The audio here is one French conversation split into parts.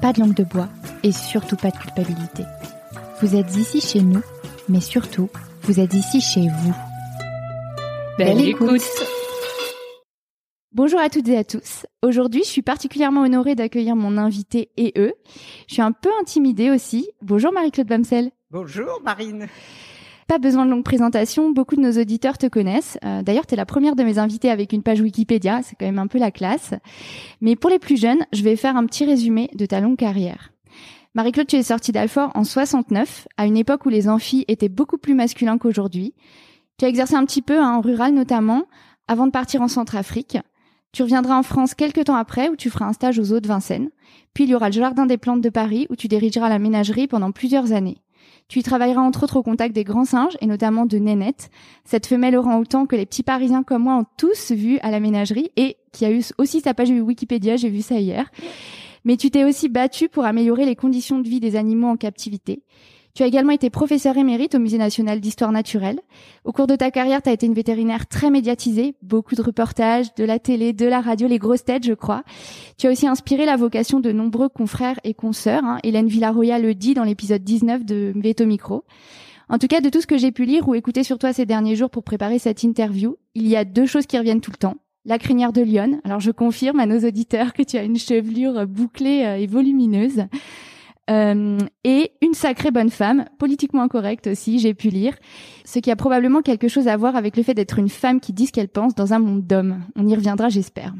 pas de langue de bois et surtout pas de culpabilité. Vous êtes ici chez nous, mais surtout, vous êtes ici chez vous. Belle, écoute. Bonjour à toutes et à tous. Aujourd'hui, je suis particulièrement honorée d'accueillir mon invité et eux. Je suis un peu intimidée aussi. Bonjour Marie-Claude Bamsel. Bonjour Marine. Pas besoin de longue présentation, beaucoup de nos auditeurs te connaissent. Euh, D'ailleurs, tu es la première de mes invités avec une page Wikipédia, c'est quand même un peu la classe. Mais pour les plus jeunes, je vais faire un petit résumé de ta longue carrière. Marie-Claude, tu es sortie d'Alfort en 69, à une époque où les amphis étaient beaucoup plus masculins qu'aujourd'hui. Tu as exercé un petit peu hein, en rural notamment, avant de partir en Centrafrique. Tu reviendras en France quelques temps après, où tu feras un stage aux eaux de Vincennes. Puis il y aura le Jardin des Plantes de Paris, où tu dirigeras la ménagerie pendant plusieurs années. Tu y travailleras entre autres au contact des grands singes et notamment de Nénette, cette femelle orang-outan que les petits Parisiens comme moi ont tous vue à la ménagerie et qui a eu aussi sa page Wikipédia, j'ai vu ça hier. Mais tu t'es aussi battu pour améliorer les conditions de vie des animaux en captivité. Tu as également été professeur émérite au Musée national d'histoire naturelle. Au cours de ta carrière, tu as été une vétérinaire très médiatisée, beaucoup de reportages, de la télé, de la radio, les grosses têtes, je crois. Tu as aussi inspiré la vocation de nombreux confrères et consoeurs. Hein. Hélène Villaroya le dit dans l'épisode 19 de Veto Micro. En tout cas, de tout ce que j'ai pu lire ou écouter sur toi ces derniers jours pour préparer cette interview, il y a deux choses qui reviennent tout le temps. La crinière de Lyon. Alors, je confirme à nos auditeurs que tu as une chevelure bouclée et volumineuse. Euh, et une sacrée bonne femme, politiquement incorrecte aussi, j'ai pu lire, ce qui a probablement quelque chose à voir avec le fait d'être une femme qui dit ce qu'elle pense dans un monde d'hommes. On y reviendra, j'espère.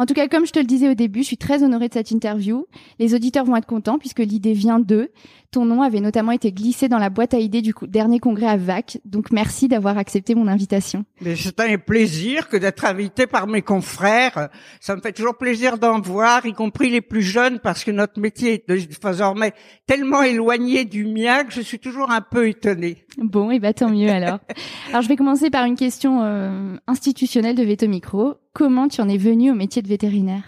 En tout cas, comme je te le disais au début, je suis très honorée de cette interview. Les auditeurs vont être contents puisque l'idée vient d'eux. Ton nom avait notamment été glissé dans la boîte à idées du dernier congrès à VAC. Donc merci d'avoir accepté mon invitation. Mais c'est un plaisir que d'être invité par mes confrères. Ça me fait toujours plaisir d'en voir, y compris les plus jeunes, parce que notre métier est désormais tellement éloigné du mien que je suis toujours un peu étonnée. Bon, et bah tant mieux alors. alors je vais commencer par une question euh, institutionnelle de Veto Micro. Comment tu en es venu au métier de vétérinaire?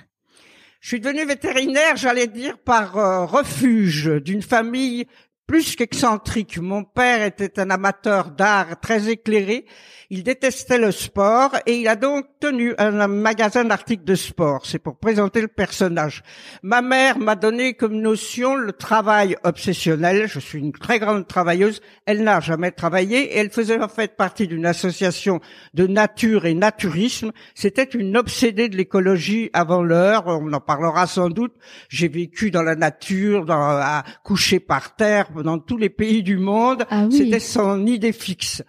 Je suis devenu vétérinaire, j'allais dire, par euh, refuge d'une famille plus qu'excentrique. Mon père était un amateur d'art très éclairé. Il détestait le sport et il a donc tenu un magasin d'articles de sport. C'est pour présenter le personnage. Ma mère m'a donné comme notion le travail obsessionnel. Je suis une très grande travailleuse. Elle n'a jamais travaillé et elle faisait en fait partie d'une association de nature et naturisme. C'était une obsédée de l'écologie avant l'heure. On en parlera sans doute. J'ai vécu dans la nature, dans, à coucher par terre dans tous les pays du monde. Ah oui. C'était son idée fixe.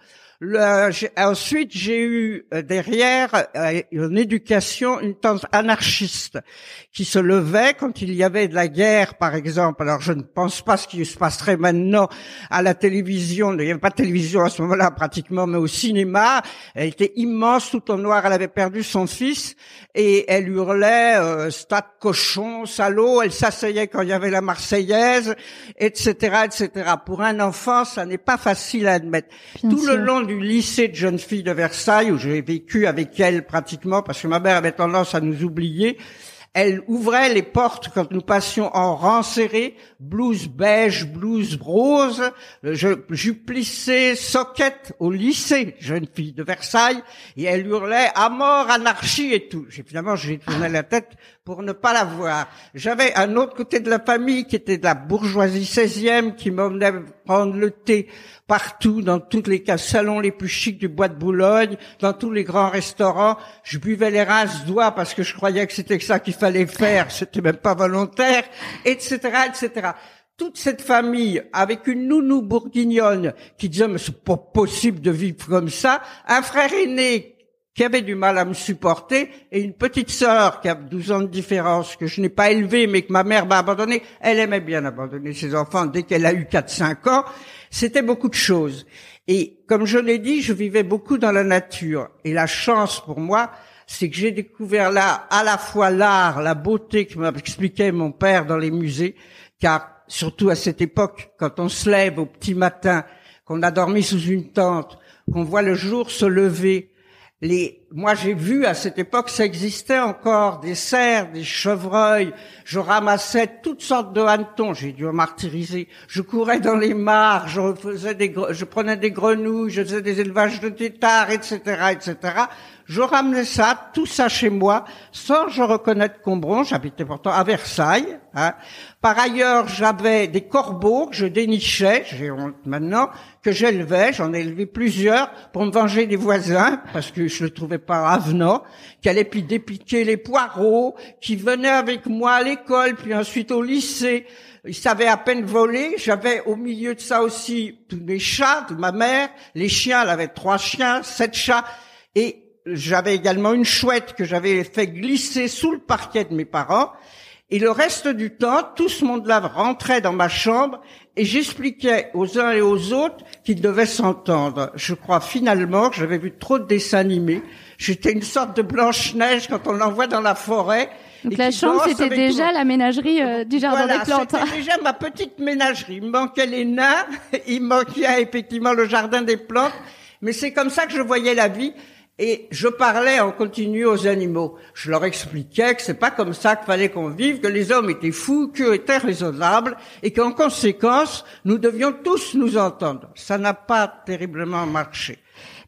Le, ensuite, j'ai eu derrière euh, une éducation, une tante anarchiste qui se levait quand il y avait de la guerre, par exemple. Alors, je ne pense pas ce qui se passerait maintenant à la télévision. Il n'y avait pas de télévision à ce moment-là, pratiquement, mais au cinéma. Elle était immense, tout en noir. Elle avait perdu son fils et elle hurlait euh, "Stade cochon, salaud". Elle s'asseyait quand il y avait la Marseillaise, etc., etc. Pour un enfant, ça n'est pas facile à admettre. Bien tout sûr. le long du lycée de jeunes filles de Versailles, où j'ai vécu avec elle pratiquement, parce que ma mère avait tendance à nous oublier, elle ouvrait les portes quand nous passions en rang serré, blouse beige, blouse rose, je, je plissais au lycée, jeune fille de Versailles, et elle hurlait à mort, anarchie et tout. J'ai- Finalement, j'ai tourné la tête pour ne pas la voir. J'avais un autre côté de la famille qui était de la bourgeoisie 16e, qui m'emmenait prendre le thé partout, dans tous les salons les plus chics du bois de Boulogne, dans tous les grands restaurants. Je buvais les rinces doigts parce que je croyais que c'était ça qu'il fallait faire. C'était même pas volontaire, etc., etc. toute cette famille avec une nounou bourguignonne qui disait mais c'est pas possible de vivre comme ça, un frère aîné qui avait du mal à me supporter et une petite sœur qui a 12 ans de différence que je n'ai pas élevée mais que ma mère m'a abandonnée, elle aimait bien abandonner ses enfants dès qu'elle a eu 4-5 ans, c'était beaucoup de choses. Et comme je l'ai dit, je vivais beaucoup dans la nature. Et la chance pour moi, c'est que j'ai découvert là à la fois l'art, la beauté que m'expliquait mon père dans les musées, car surtout à cette époque, quand on se lève au petit matin, qu'on a dormi sous une tente, qu'on voit le jour se lever, les, moi j'ai vu à cette époque, ça existait encore, des cerfs, des chevreuils, je ramassais toutes sortes de hannetons, j'ai dû martyriser, je courais dans les mares, je faisais des, je prenais des grenouilles, je faisais des élevages de têtards, etc., etc. Je ramenais ça, tout ça chez moi, sans je reconnaître Combron. J'habitais pourtant à Versailles. Hein. Par ailleurs, j'avais des corbeaux que je dénichais, j'ai honte maintenant, que j'élevais. J'en ai élevé plusieurs pour me venger des voisins, parce que je le trouvais pas avenant, qui allaient puis dépiquer les poireaux, qui venaient avec moi à l'école, puis ensuite au lycée. Ils savaient à peine voler. J'avais au milieu de ça aussi tous les chats de ma mère. Les chiens, elle avait trois chiens, sept chats. Et j'avais également une chouette que j'avais fait glisser sous le parquet de mes parents. Et le reste du temps, tout ce monde-là rentrait dans ma chambre et j'expliquais aux uns et aux autres qu'ils devaient s'entendre. Je crois finalement que j'avais vu trop de dessins animés. J'étais une sorte de Blanche-Neige quand on l'envoie dans la forêt. Donc la chambre, c'était déjà la ménagerie euh, du jardin voilà, des plantes. C'était déjà ma petite ménagerie. Il me manquait les nains, il manquait effectivement le jardin des plantes. Mais c'est comme ça que je voyais la vie. Et je parlais en continu aux animaux. Je leur expliquais que c'est pas comme ça qu'il fallait qu'on vive, que les hommes étaient fous, qu'eux étaient raisonnables, et qu'en conséquence, nous devions tous nous entendre. Ça n'a pas terriblement marché.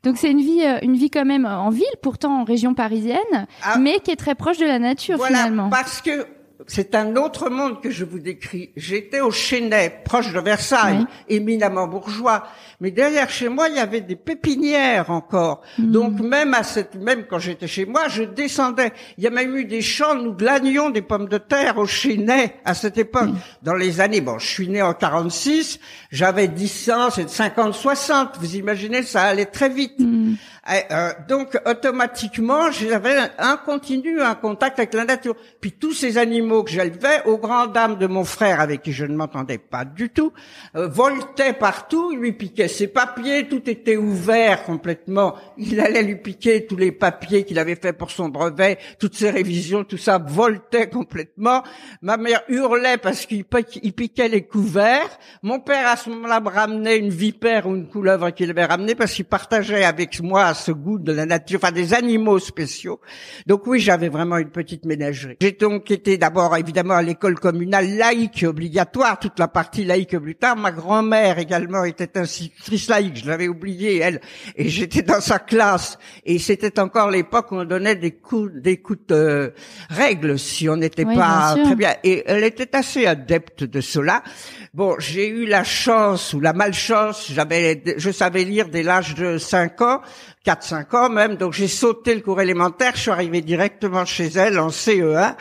Donc c'est une vie, euh, une vie quand même en ville, pourtant en région parisienne, Ah. mais qui est très proche de la nature Voilà, finalement. parce que c'est un autre monde que je vous décris. J'étais au Chênay, proche de Versailles, éminemment bourgeois. Mais derrière chez moi, il y avait des pépinières encore. Hmm. Donc même à cette, même quand j'étais chez moi, je descendais. Il y a même eu des champs, nous glanions des pommes de terre au Chênay à cette époque. Dans les années, bon, je suis né en 46, j'avais 10 ans, c'est 50, 60. Vous imaginez, ça allait très vite. Eh, euh, donc automatiquement, j'avais un, continu, un contact avec la nature. Puis tous ces animaux que j'élevais, aux grandes dames de mon frère, avec qui je ne m'entendais pas du tout, euh, voltaient partout, il lui piquait ses papiers, tout était ouvert complètement. Il allait lui piquer tous les papiers qu'il avait fait pour son brevet, toutes ses révisions, tout ça voltait complètement. Ma mère hurlait parce qu'il piquait, il piquait les couverts. Mon père à ce moment-là me ramenait une vipère ou une couleuvre qu'il avait ramenée parce qu'il partageait avec moi ce goût de la nature, enfin des animaux spéciaux. Donc oui, j'avais vraiment une petite ménagerie. J'ai donc été d'abord évidemment à l'école communale laïque obligatoire, toute la partie laïque plus tard. Ma grand-mère également était institutrice laïque, je l'avais oublié elle, et j'étais dans sa classe. Et c'était encore l'époque où on donnait des coups, des coups de règles si on n'était Oui, pas bien très bien. Et elle était assez adepte de cela. Bon, j'ai eu la chance ou la malchance, j'avais, je savais lire dès l'âge de 5 ans, 4-5 ans même, donc j'ai sauté le cours élémentaire, je suis arrivé directement chez elle en CE1,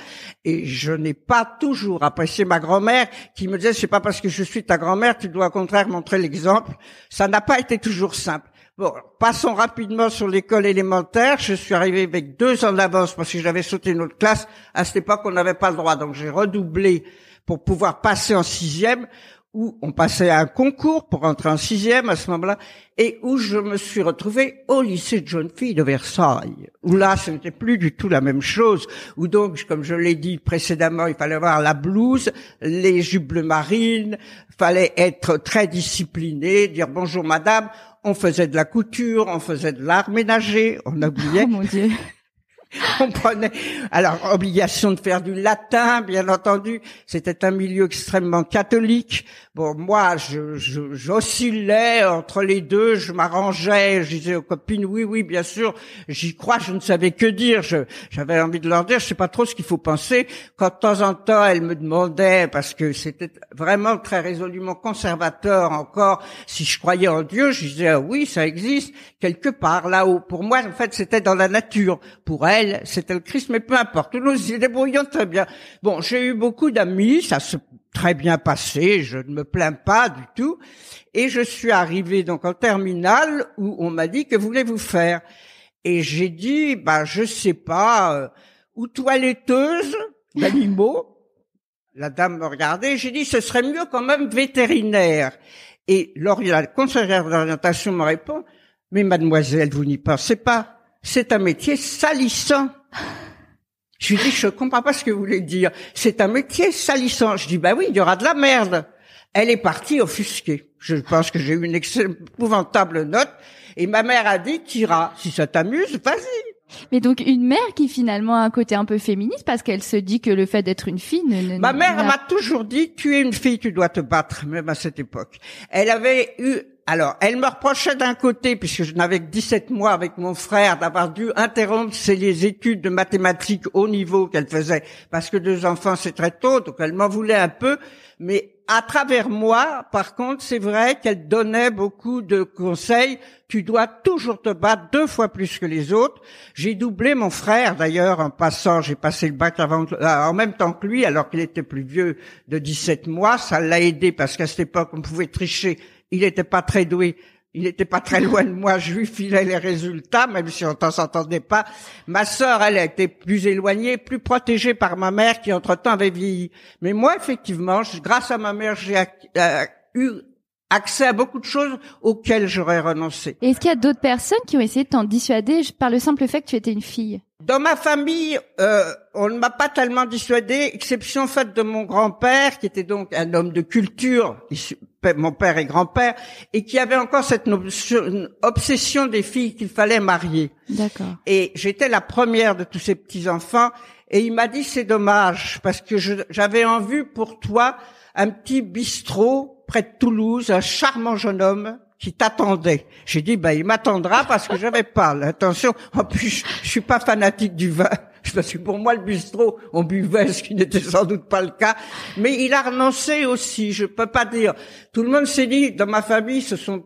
et je n'ai pas toujours apprécié ma grand-mère qui me disait, c'est pas parce que je suis ta grand-mère, tu dois au contraire montrer l'exemple. Ça n'a pas été toujours simple. Bon, passons rapidement sur l'école élémentaire. Je suis arrivé avec deux ans d'avance parce que j'avais sauté une autre classe. À cette époque, on n'avait pas le droit, donc j'ai redoublé pour pouvoir passer en sixième, où on passait à un concours pour entrer en sixième à ce moment-là, et où je me suis retrouvé au lycée de jeunes filles de Versailles, où là, ce n'était plus du tout la même chose, où donc, comme je l'ai dit précédemment, il fallait avoir la blouse, les jupes bleu marine, fallait être très discipliné, dire bonjour madame, on faisait de la couture, on faisait de l'art ménager, on oubliait, Oh mon dieu. on prenait, alors, obligation de faire du latin, bien entendu. C'était un milieu extrêmement catholique. Bon, moi, je, j'oscillais entre les deux, je m'arrangeais, je disais aux copines, oui, oui, bien sûr, j'y crois, je ne savais que dire. J'avais envie de leur dire, je sais pas trop ce qu'il faut penser. Quand de temps en temps, elles me demandaient, parce que c'était vraiment très résolument conservateur encore, si je croyais en Dieu, je disais, ah oui, ça existe, quelque part là-haut. Pour moi, en fait, c'était dans la nature. Pour elle, c'était le Christ, mais peu importe. Nous nous y débrouillions très bien. Bon, j'ai eu beaucoup d'amis, ça se très bien passé, je ne me plains pas du tout. Et je suis arrivé donc en terminale où on m'a dit que voulez-vous faire? Et j'ai dit bah je sais pas euh, ou toiletteuse d'animaux. La dame me regardait, j'ai dit ce serait mieux quand même vétérinaire. Et la conseillère d'orientation me répond mais mademoiselle, vous n'y pensez pas, c'est un métier salissant. Je lui dis, je comprends pas ce que vous voulez dire. C'est un métier salissant. Je dis, bah oui, il y aura de la merde. Elle est partie offusquée. Je pense que j'ai eu une épouvantable note. Et ma mère a dit, t'iras. Si ça t'amuse, vas-y. Mais donc une mère qui finalement a un côté un peu féministe parce qu'elle se dit que le fait d'être une fille. Ne, ma mère m'a toujours dit, tu es une fille, tu dois te battre, même à cette époque. Elle avait eu alors, elle me reprochait d'un côté, puisque je n'avais que 17 mois avec mon frère, d'avoir dû interrompre ses études de mathématiques au niveau qu'elle faisait, parce que deux enfants c'est très tôt, donc elle m'en voulait un peu. Mais à travers moi, par contre, c'est vrai qu'elle donnait beaucoup de conseils. Tu dois toujours te battre deux fois plus que les autres. J'ai doublé mon frère, d'ailleurs, en passant. J'ai passé le bac avant, euh, en même temps que lui, alors qu'il était plus vieux de 17 mois. Ça l'a aidé parce qu'à cette époque, on pouvait tricher il n'était pas très doué. Il n'était pas très loin de moi, je lui filais les résultats, même si on ne s'entendait pas. Ma sœur, elle, était plus éloignée, plus protégée par ma mère qui, entre-temps, avait vieilli. Mais moi, effectivement, grâce à ma mère, j'ai euh, eu accès à beaucoup de choses auxquelles j'aurais renoncé. Est-ce qu'il y a d'autres personnes qui ont essayé de t'en dissuader par le simple fait que tu étais une fille? Dans ma famille, euh, on ne m'a pas tellement dissuadé, exception faite de mon grand-père, qui était donc un homme de culture, mon père et grand-père, et qui avait encore cette obsession des filles qu'il fallait marier. D'accord. Et j'étais la première de tous ces petits-enfants, et il m'a dit c'est dommage, parce que j'avais en vue pour toi un petit bistrot près de Toulouse, un charmant jeune homme qui t'attendait. J'ai dit, bah, il m'attendra parce que j'avais pas l'intention. En plus, je, suis pas fanatique du vin. Parce que pour moi, le bistrot, on buvait, ce qui n'était sans doute pas le cas. Mais il a renoncé aussi, je peux pas dire. Tout le monde s'est dit, dans ma famille, ce sont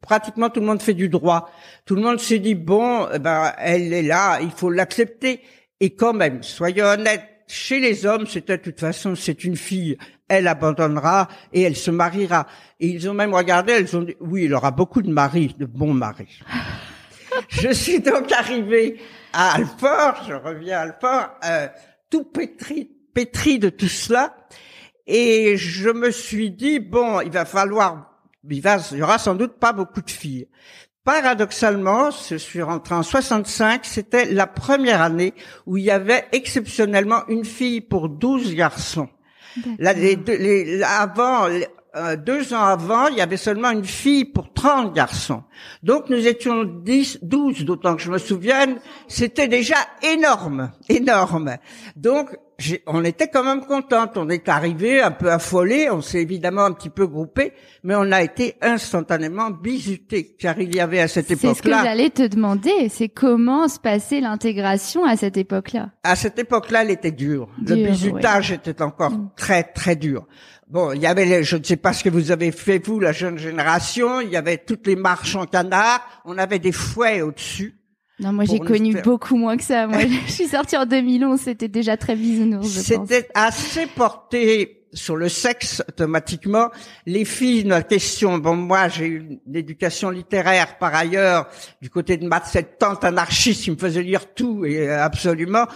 pratiquement tout le monde fait du droit. Tout le monde s'est dit, bon, eh ben, elle est là, il faut l'accepter. Et quand même, soyons honnêtes, chez les hommes, c'était de toute façon, c'est une fille, elle abandonnera et elle se mariera. Et ils ont même regardé, elles ont dit, oui, il aura beaucoup de maris, de bons maris. je suis donc arrivée à Alfort, je reviens à Alfort, euh, tout pétri, pétri de tout cela. Et je me suis dit, bon, il va falloir, il, va, il y aura sans doute pas beaucoup de filles. Paradoxalement, je suis rentré en 65, c'était la première année où il y avait exceptionnellement une fille pour 12 garçons. les, avant, euh, deux ans avant, il y avait seulement une fille pour 30 garçons. Donc nous étions 10, 12, d'autant que je me souvienne, c'était déjà énorme, énorme. Donc on était quand même contente. On est arrivé un peu affolé, on s'est évidemment un petit peu groupé, mais on a été instantanément bisuté, car il y avait à cette époque-là. C'est ce que j'allais te demander, c'est comment se passait l'intégration à cette époque-là? À cette époque-là, elle était dure. Le bisutage était encore mm. très très dur. Bon, il y avait, je ne sais pas ce que vous avez fait vous, la jeune génération. Il y avait toutes les marches en canard. On avait des fouets au-dessus. Non, moi j'ai connu beaucoup moins que ça. Moi, je suis sortie en 2011, c'était déjà très bisounours. C'était assez porté sur le sexe automatiquement. Les filles, la question. Bon, moi j'ai eu une éducation littéraire par ailleurs du côté de ma cette tante anarchiste qui me faisait lire tout et euh, absolument.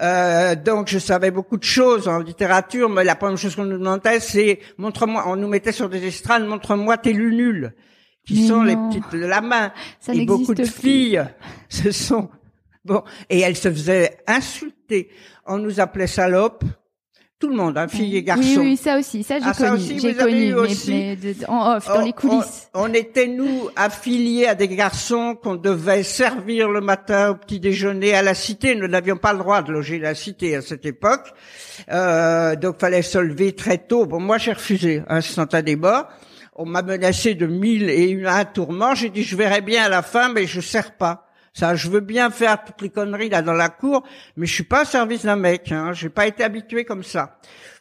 Euh, donc je savais beaucoup de choses en littérature, mais la première chose qu'on nous demandait, c'est montre-moi. On nous mettait sur des estrades, montre-moi tes lunules qui sont les petites de la main. Ça et beaucoup de filles, ce sont bon. Et elles se faisaient insulter. On nous appelait salopes. Tout le monde, hein, filles et garçons. Oui, oui, ça aussi, ça j'ai ah, connu. J'ai connu, mais, en off, dans les coulisses. On, était nous affiliés à des garçons qu'on devait servir le matin au petit déjeuner à la cité. Nous n'avions pas le droit de loger la cité à cette époque, euh, donc fallait se lever très tôt. Bon, moi j'ai refusé instantanément on m'a menacé de mille et un tourments. J'ai dit, je verrai bien à la fin, mais je sers pas. Ça, je veux bien faire toutes les conneries là dans la cour, mais je suis pas au service d'un mec. Hein. J'ai pas été habitué comme ça.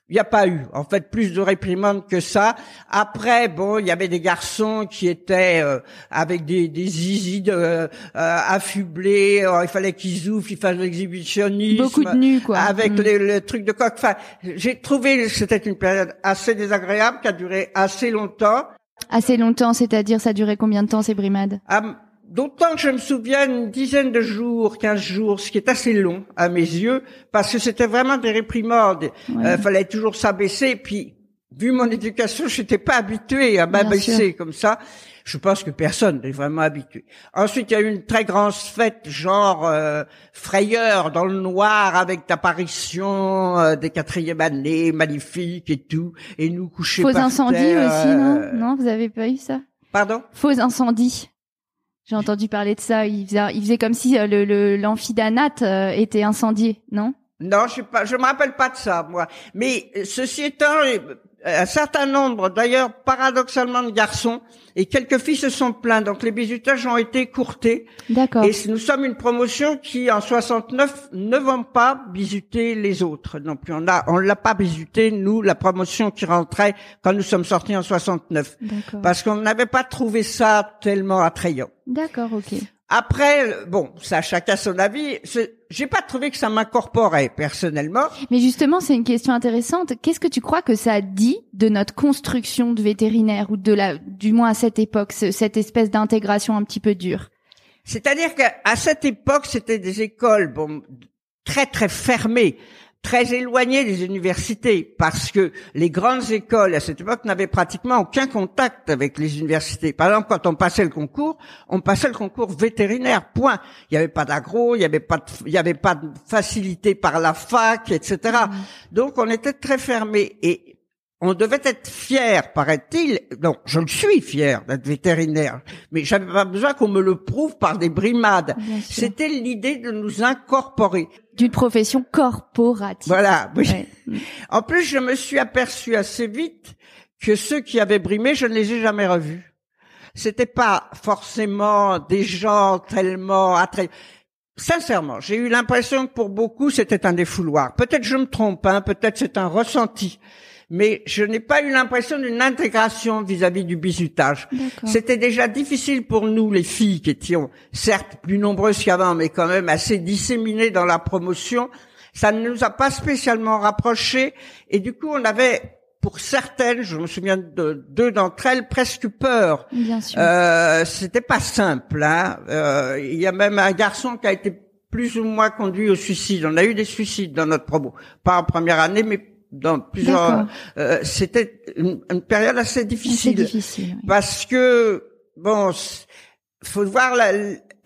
Il n'y a pas eu, en fait, plus de réprimandes que ça. Après, bon, il y avait des garçons qui étaient euh, avec des, des zizi de, euh, affublés. il fallait qu'ils ouvrent, qu'ils fassent l'exhibitionnisme. Beaucoup de nus, quoi. Avec Mm. le, le truc de coq. Enfin, j'ai trouvé que c'était une période assez désagréable qui a duré assez longtemps. Assez longtemps, c'est-à-dire ça durait combien de temps ces brimades? D'autant que je me souviens une dizaine de jours, quinze jours, ce qui est assez long à mes yeux, parce que c'était vraiment des réprimandes. Ouais. Euh, fallait toujours s'abaisser. Puis, vu mon éducation, je n'étais pas habitué à m'abaisser comme ça. Je pense que personne n'est vraiment habitué. Ensuite, il y a eu une très grande fête, genre euh, frayeur dans le noir, avec l'apparition euh, des quatrième années, magnifiques et tout, et nous coucher Faux par incendies terre, aussi, non? euh, Non, vous avez pas eu ça? Pardon? Faux incendies. J'ai entendu parler de ça. Il faisait, il faisait comme si euh, le l'amphidanate euh, était incendié, non? Non, je pas, je me rappelle pas de ça, moi. Mais euh, ceci étant, un certain nombre, d'ailleurs, paradoxalement, de garçons et quelques filles se sont plaints. Donc, les bisutages ont été courtés. D'accord. Et nous sommes une promotion qui, en 69, ne vont pas bisuter les autres non plus. On a, on l'a pas bisuté, nous, la promotion qui rentrait quand nous sommes sortis en 69. D'accord. Parce qu'on n'avait pas trouvé ça tellement attrayant. D'accord, ok. Après, euh, bon, ça, chacun son avis. C'est- J'ai pas trouvé que ça m'incorporait, personnellement. Mais justement, c'est une question intéressante. Qu'est-ce que tu crois que ça dit de notre construction de vétérinaire ou de la, du moins à cette époque, ce- cette espèce d'intégration un petit peu dure? C'est-à-dire qu'à cette époque, c'était des écoles bon, très très fermées, très éloignées des universités, parce que les grandes écoles à cette époque n'avaient pratiquement aucun contact avec les universités. Par exemple, quand on passait le concours, on passait le concours vétérinaire. Point. Il n'y avait pas d'agro, il n'y avait pas de, il y avait pas de facilité par la fac, etc. Donc, on était très fermés et on devait être fier, paraît-il. Non, je le suis fier d'être vétérinaire, mais j'avais pas besoin qu'on me le prouve par des brimades. C'était l'idée de nous incorporer. D'une profession corporative. Voilà. oui. Ouais. En plus, je me suis aperçu assez vite que ceux qui avaient brimé, je ne les ai jamais revus. C'était pas forcément des gens tellement attrayants. Sincèrement, j'ai eu l'impression que pour beaucoup, c'était un défouloir. Peut-être je me trompe, hein, peut-être c'est un ressenti. Mais je n'ai pas eu l'impression d'une intégration vis-à-vis du bisutage. D'accord. C'était déjà difficile pour nous, les filles, qui étions certes plus nombreuses qu'avant, mais quand même assez disséminées dans la promotion. Ça ne nous a pas spécialement rapprochés. Et du coup, on avait, pour certaines, je me souviens de deux d'entre elles, presque peur. Bien sûr. Euh, C'était pas simple. Hein. Euh, Il y a même un garçon qui a été plus ou moins conduit au suicide. On a eu des suicides dans notre promo, pas en première année, mais dans plusieurs. Euh, C'était une, une période assez difficile difficile. oui. parce que bon, faut voir la,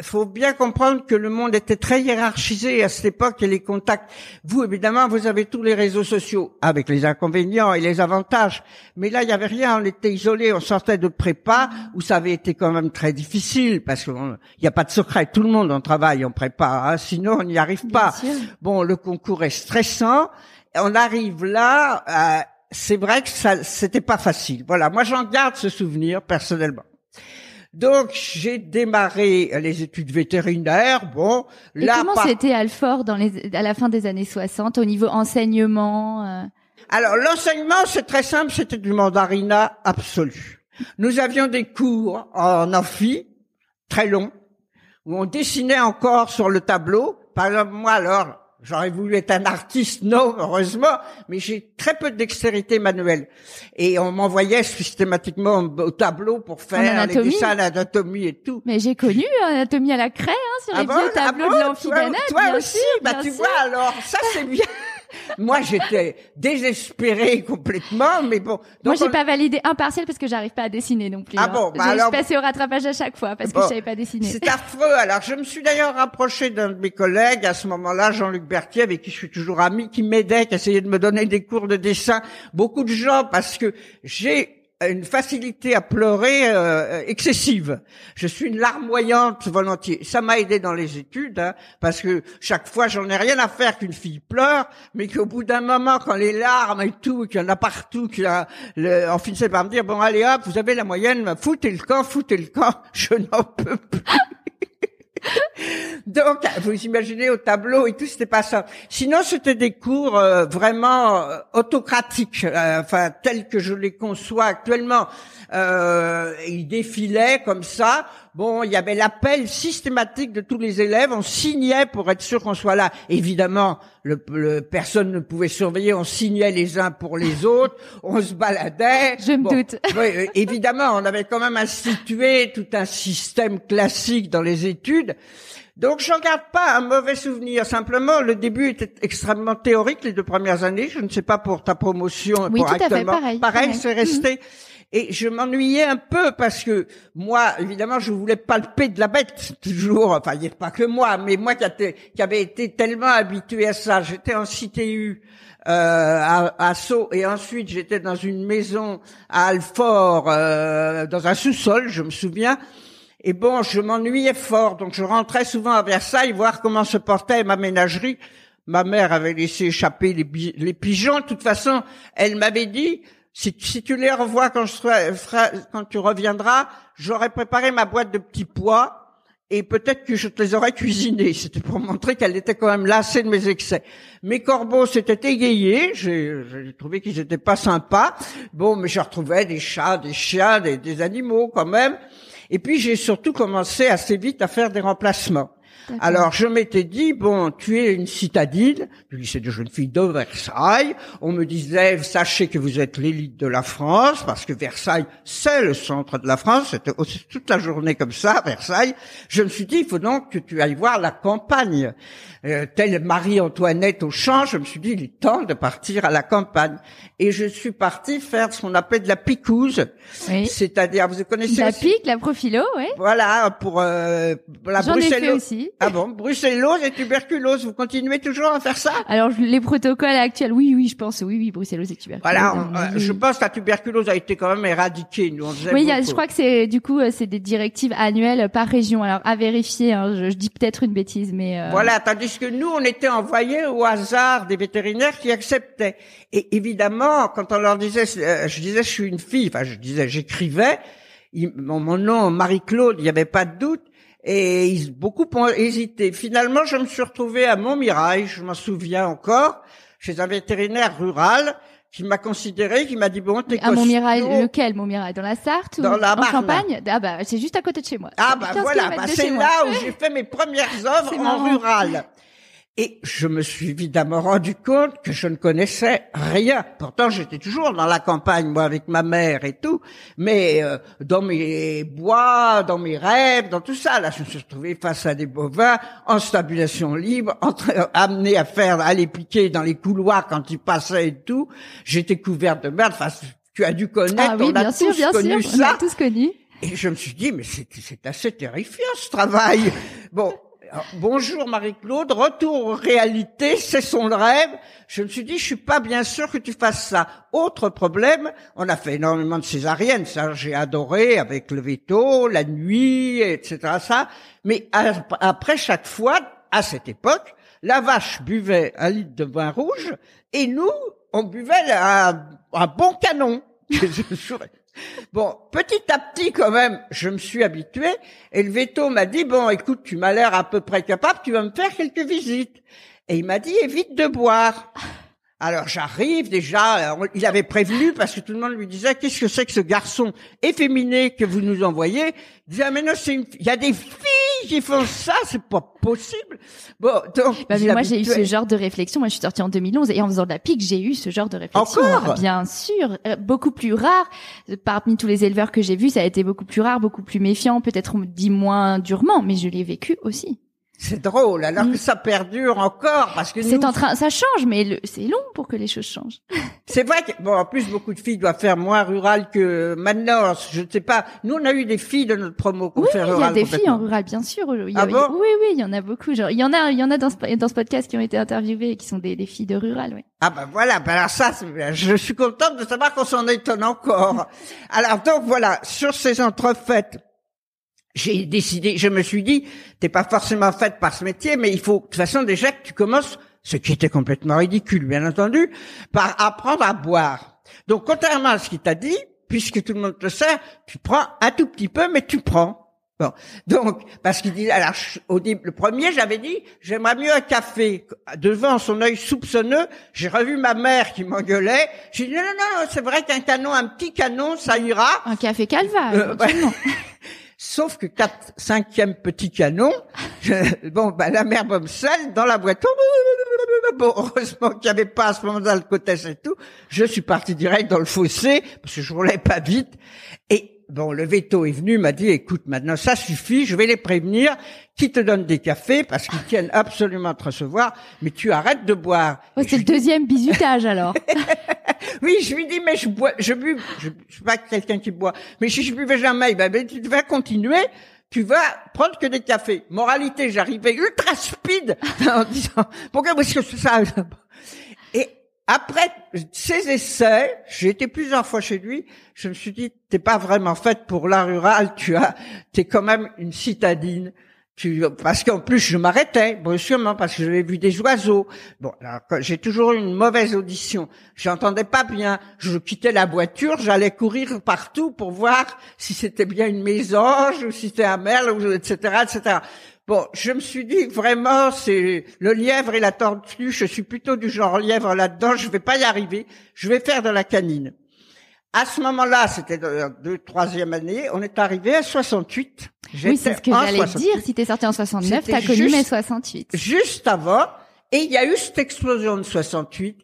faut bien comprendre que le monde était très hiérarchisé à cette époque et les contacts. Vous, évidemment, vous avez tous les réseaux sociaux avec les inconvénients et les avantages. Mais là, il y avait rien. On était isolés. On sortait de prépa où ça avait été quand même très difficile parce qu'il n'y a pas de secret. Tout le monde en travaille en prépa. hein, sinon, on n'y arrive pas. Bon, le concours est stressant. On arrive là. euh, c'est vrai que ça, c'était pas facile. Voilà. Moi, j'en garde ce souvenir personnellement. Donc, j'ai démarré les études vétérinaires. Bon, Et là, comment par- c'était Alfort dans les, à la fin des années 60 au niveau enseignement euh, Alors, l'enseignement, c'est très simple, c'était du mandarinat absolu. Nous avions des cours en amphi, très longs, où on dessinait encore sur le tableau. Par exemple, moi, alors, j'aurais voulu être un artiste, non, heureusement, mais j'ai très peu de dextérité manuelle. Et on m'envoyait systématiquement au tableau pour faire les dessins d'anatomie et tout. Mais j'ai connu euh, Anatomie à la craie hein, sur les bon, vieux tableaux ah bon, de. Toi, toi bien aussi, bah tu sûr. vois alors, ça c'est bien. Moi j'étais désespérée complètement, mais bon. Moi, j'ai on- pas validé un partiel parce que j'arrive pas à dessiner non plus. Ah hein. bon, bah alors- Je passais au rattrapage à chaque fois parce que je savais pas dessiner. C'est affreux. Alors, je me suis d'ailleurs rapproché d'un de mes collègues à ce moment-là, Jean-Luc Berthier, avec qui je suis toujours ami, qui m'aidait, qui essayait de me donner des cours de dessin. Beaucoup de gens, parce que j'ai une facilité à pleurer euh, excessive. Je suis une larmoyante volontiers. Ça m'a aidé dans les études, hein, parce que chaque fois, j'en ai rien à faire qu'une fille pleure, mais qu'au bout d'un moment, quand les larmes et tout, qu'il y en a partout, qu'il y a, le- on finissait par me dire, bon, allez hop, vous avez la moyenne, foutez le camp, foutez le camp, je n'en peux plus. Donc, vous imaginez au tableau et tout, c'était pas ça. Sinon, c'était des cours euh, vraiment euh, autocratiques, euh, enfin tels que je les conçois actuellement. Euh, ils défilaient comme ça. Bon, il y avait l'appel systématique de tous les élèves. On signait pour être sûr qu'on soit là. Évidemment, le, le- personne ne pouvait surveiller. On signait les uns pour les autres. On se baladait. Je me Bon, doute. oui, évidemment, on avait quand même institué tout un système classique dans les études. Donc, j'en garde pas un mauvais souvenir. Simplement, le début était extrêmement théorique les deux premières années. Je ne sais pas pour ta promotion, Oui, pour tout à fait, pareil, pareil. c'est resté. Et je m'ennuyais un peu parce que moi, évidemment, je voulais palper de la bête toujours. Enfin, il pas que moi, mais moi qui, avait été tellement habitué à ça. J'étais en CTU euh, à, à Sceaux et ensuite j'étais dans une maison à Alfort, euh, dans un sous-sol, je me souviens. Et bon, je m'ennuyais fort, donc je rentrais souvent à Versailles voir comment se portait ma ménagerie. Ma mère avait laissé échapper les, les pigeons. De toute façon, elle m'avait dit, si, tu les revois quand, je serai- quand tu reviendras, j'aurais préparé ma boîte de petits pois et peut-être que je te les aurais cuisinés. C'était pour montrer qu'elle était quand même lassée de mes excès. Mes corbeaux s'étaient égayés. J'ai trouvé qu'ils étaient pas sympas. Bon, mais je retrouvais des chats, des chiens, des animaux quand même. Et puis j'ai surtout commencé assez vite à faire des remplacements. Alors je m'étais dit bon, tu es une citadine du lycée de jeunes filles de Versailles. On me disait sachez que vous êtes l'élite de la France parce que Versailles c'est le centre de la France. C'était toute la journée comme ça Versailles. Je me suis dit il faut donc que tu ailles voir la campagne. Euh, telle Marie-Antoinette au champ, je me suis dit il est temps de partir à la campagne. Et je suis parti faire ce qu'on appelle de la picouse, Oui. c'est-à-dire vous connaissez La aussi- pique, la profilo, ouais. voilà, pour euh, la brucellose. aussi. Ah bon, brucellose et tuberculose, vous continuez toujours à faire ça? Alors je- les protocoles actuels, oui, oui, je pense, oui, oui, bruxellose et tuberculose. Voilà, on- euh, je pense que la tuberculose a été quand même éradiquée. Nous, on Oui, y a- je crois que c'est du coup euh, c'est des directives annuelles par région. Alors à vérifier, hein, je, je dis peut-être une bêtise, mais euh, Voilà, tandis que nous, on était envoyés au hasard des vétérinaires qui acceptaient. Et évidemment, quand on leur disait, euh, je disais, je suis une fille, enfin, je disais, j'écrivais, mon nom, Marie-Claude, il n'y avait pas de doute. Et ils, beaucoup ont hésité. Finalement, je me suis retrouvé à Montmirail, je m'en souviens encore, chez un vétérinaire rural qui m'a considéré, qui m'a dit, bon, t'es à Montmirail, lequel? Montmirail Dans la Sarthe ou Dans la en Marne. Champagne? Ah bah c'est juste à côté de chez moi. Ah bah 15 voilà, bah, c'est là où j'ai fait mes premières œuvres en rural. Et je me suis évidemment rendu compte que je ne connaissais rien. Pourtant, j'étais toujours dans la campagne, moi, avec ma mère et tout. Mais euh, dans mes bois, dans mes rêves, dans tout ça, là, je me suis retrouvé face à des bovins en stabulation libre, train- amené à faire, à les piquer dans les couloirs quand ils passaient et tout. J'étais couverte de merde. Enfin, tu as dû connaître, Ah oui, on a bien sûr, tous bien connu sûr, on ça. a tous connu. Et je me suis dit, mais c'est assez terrifiant ce travail. Bon, bonjour Marie-Claude, retour aux réalités, c'est son rêve. Je me suis dit, je suis pas bien sûr que tu fasses ça. Autre problème, on a fait énormément de césariennes, ça j'ai adoré avec le veto, la nuit, etc. Ça, mais après chaque fois, à cette époque, la vache buvait un litre de vin rouge et nous, on buvait un, un bon canon. Bon, petit à petit quand même, je me suis habitué et le veto m'a dit bon, écoute, tu m'as l'air à peu près capable, tu vas me faire quelques visites. Et il m'a dit évite de boire. Alors j'arrive déjà, on- il avait prévenu parce que tout le monde lui disait qu'est-ce que c'est que ce garçon efféminé que vous nous envoyez? Il disait ah, mais non, c'est une, il y a des filles qui font ça, c'est pas possible. Bon, donc Bah, mais moi j'ai eu ce genre de réflexion. Moi je suis sortie en 2011 et en faisant de la pique j'ai eu ce genre de réflexion. Encore? Bien sûr, Euh, beaucoup plus rare. Parmi tous les éleveurs que j'ai vus, ça a été beaucoup plus rare, beaucoup plus méfiant. Peut-être on me dit moins durement, mais je l'ai vécu aussi. C'est drôle, alors Mm. que ça perdure encore parce que C'est nous, en train, ça change, mais le- c'est long pour que les choses changent. C'est vrai que, bon, en plus, beaucoup de filles doivent faire moins rural que maintenant. Je ne sais pas. Nous, on a eu des filles de notre promo qu'on Oui, fait il y rural a des filles en rural, bien sûr. Il y a- Ah bon oui, oui, il y en a beaucoup. Genre, il y en a, il y en a dans ce, dans ce podcast qui ont été interviewées et qui sont des, des filles de rural, oui. Ah ben voilà, ben alors ça, je suis contente de savoir qu'on s'en étonne encore. alors donc voilà, sur ces entrefaites, j'ai décidé, je me suis dit, t'es pas forcément faite par ce métier, mais il faut de toute façon déjà que tu commences, ce qui était complètement ridicule, bien entendu, par apprendre à boire. Donc contrairement à ce qu'il t'a dit, puisque tout le monde le sait, tu prends un tout petit peu, mais tu prends. Bon, donc parce qu'il dit alors au début le premier j'avais dit j'aimerais mieux un café devant son œil soupçonneux j'ai revu ma mère qui m'engueulait j'ai dit non non non c'est vrai qu'un canon un petit canon ça ira Un café calva, Euh. sauf que quatre cinquième petit canon je- bon bah la mère Bomsel dans la boîte bon heureusement qu'il n'y avait pas à ce moment-là le côté et tout je suis parti direct dans le fossé parce que je roulais pas vite et Bon, le veto est venu, m'a dit, écoute, maintenant ça suffit, je vais les prévenir, qui te donne des cafés, parce qu'ils tiennent absolument à te recevoir, mais tu arrêtes de boire. Oh, c'est je le deuxième bisutage alors. oui, je lui dis, mais je bois, je bu, je, je suis pas quelqu'un qui boit, mais si je buvais jamais, ben, ben, tu vas continuer, tu vas prendre que des cafés. Moralité, j'arrivais ultra speed en disant, pourquoi est-ce que c'est ça? Et après ces essais, j'ai été plusieurs fois chez lui, je me suis dit, t'es pas vraiment faite pour la rurale, tu as, t'es quand même une citadine. Parce qu'en plus je m'arrêtais, brusquement, parce que j'avais vu des oiseaux. Bon, j'ai toujours eu une mauvaise audition. J'entendais pas bien. Je quittais la voiture, j'allais courir partout pour voir si c'était bien une mésange ou si c'était un merle, etc., etc. Bon, je me suis dit vraiment, c'est le lièvre et la tortue. Je suis plutôt du genre lièvre là-dedans. Je vais pas y arriver. Je vais faire de la canine. À ce moment-là, c'était la deux, troisième année. On est arrivé à 68. oui, c'est ce que j'allais 68 dire. Si t'es sorti en 69, C'était t'as connu juste- mai 68. juste avant, et il y a eu cette explosion de 68.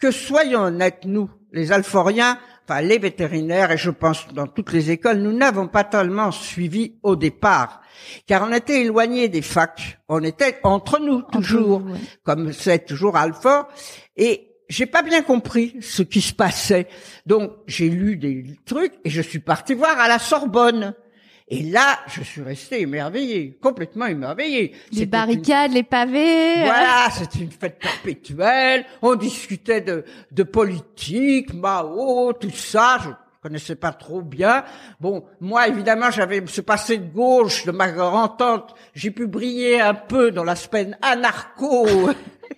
Que soyons honnêtes, nous, les alphoriens, enfin les vétérinaires, et je pense dans toutes les écoles, nous n'avons pas tellement suivi au départ, car on était éloignés des facs, on était entre nous toujours, ouais. comme c'est toujours Alfort, et j'ai pas bien compris ce qui se passait. Donc j'ai lu des trucs et je suis parti voir à la Sorbonne. Et là, je suis resté émerveillé, complètement émerveillé. Les une barricades, les pavés. euh, voilà, c'était une fête perpétuelle. On discutait de, de politique, Mao, tout ça. Je connaissais pas trop bien. Bon, moi, évidemment, j'avais ce passé de gauche de ma grand-tante. J'ai pu briller un peu dans l'aspect anarcho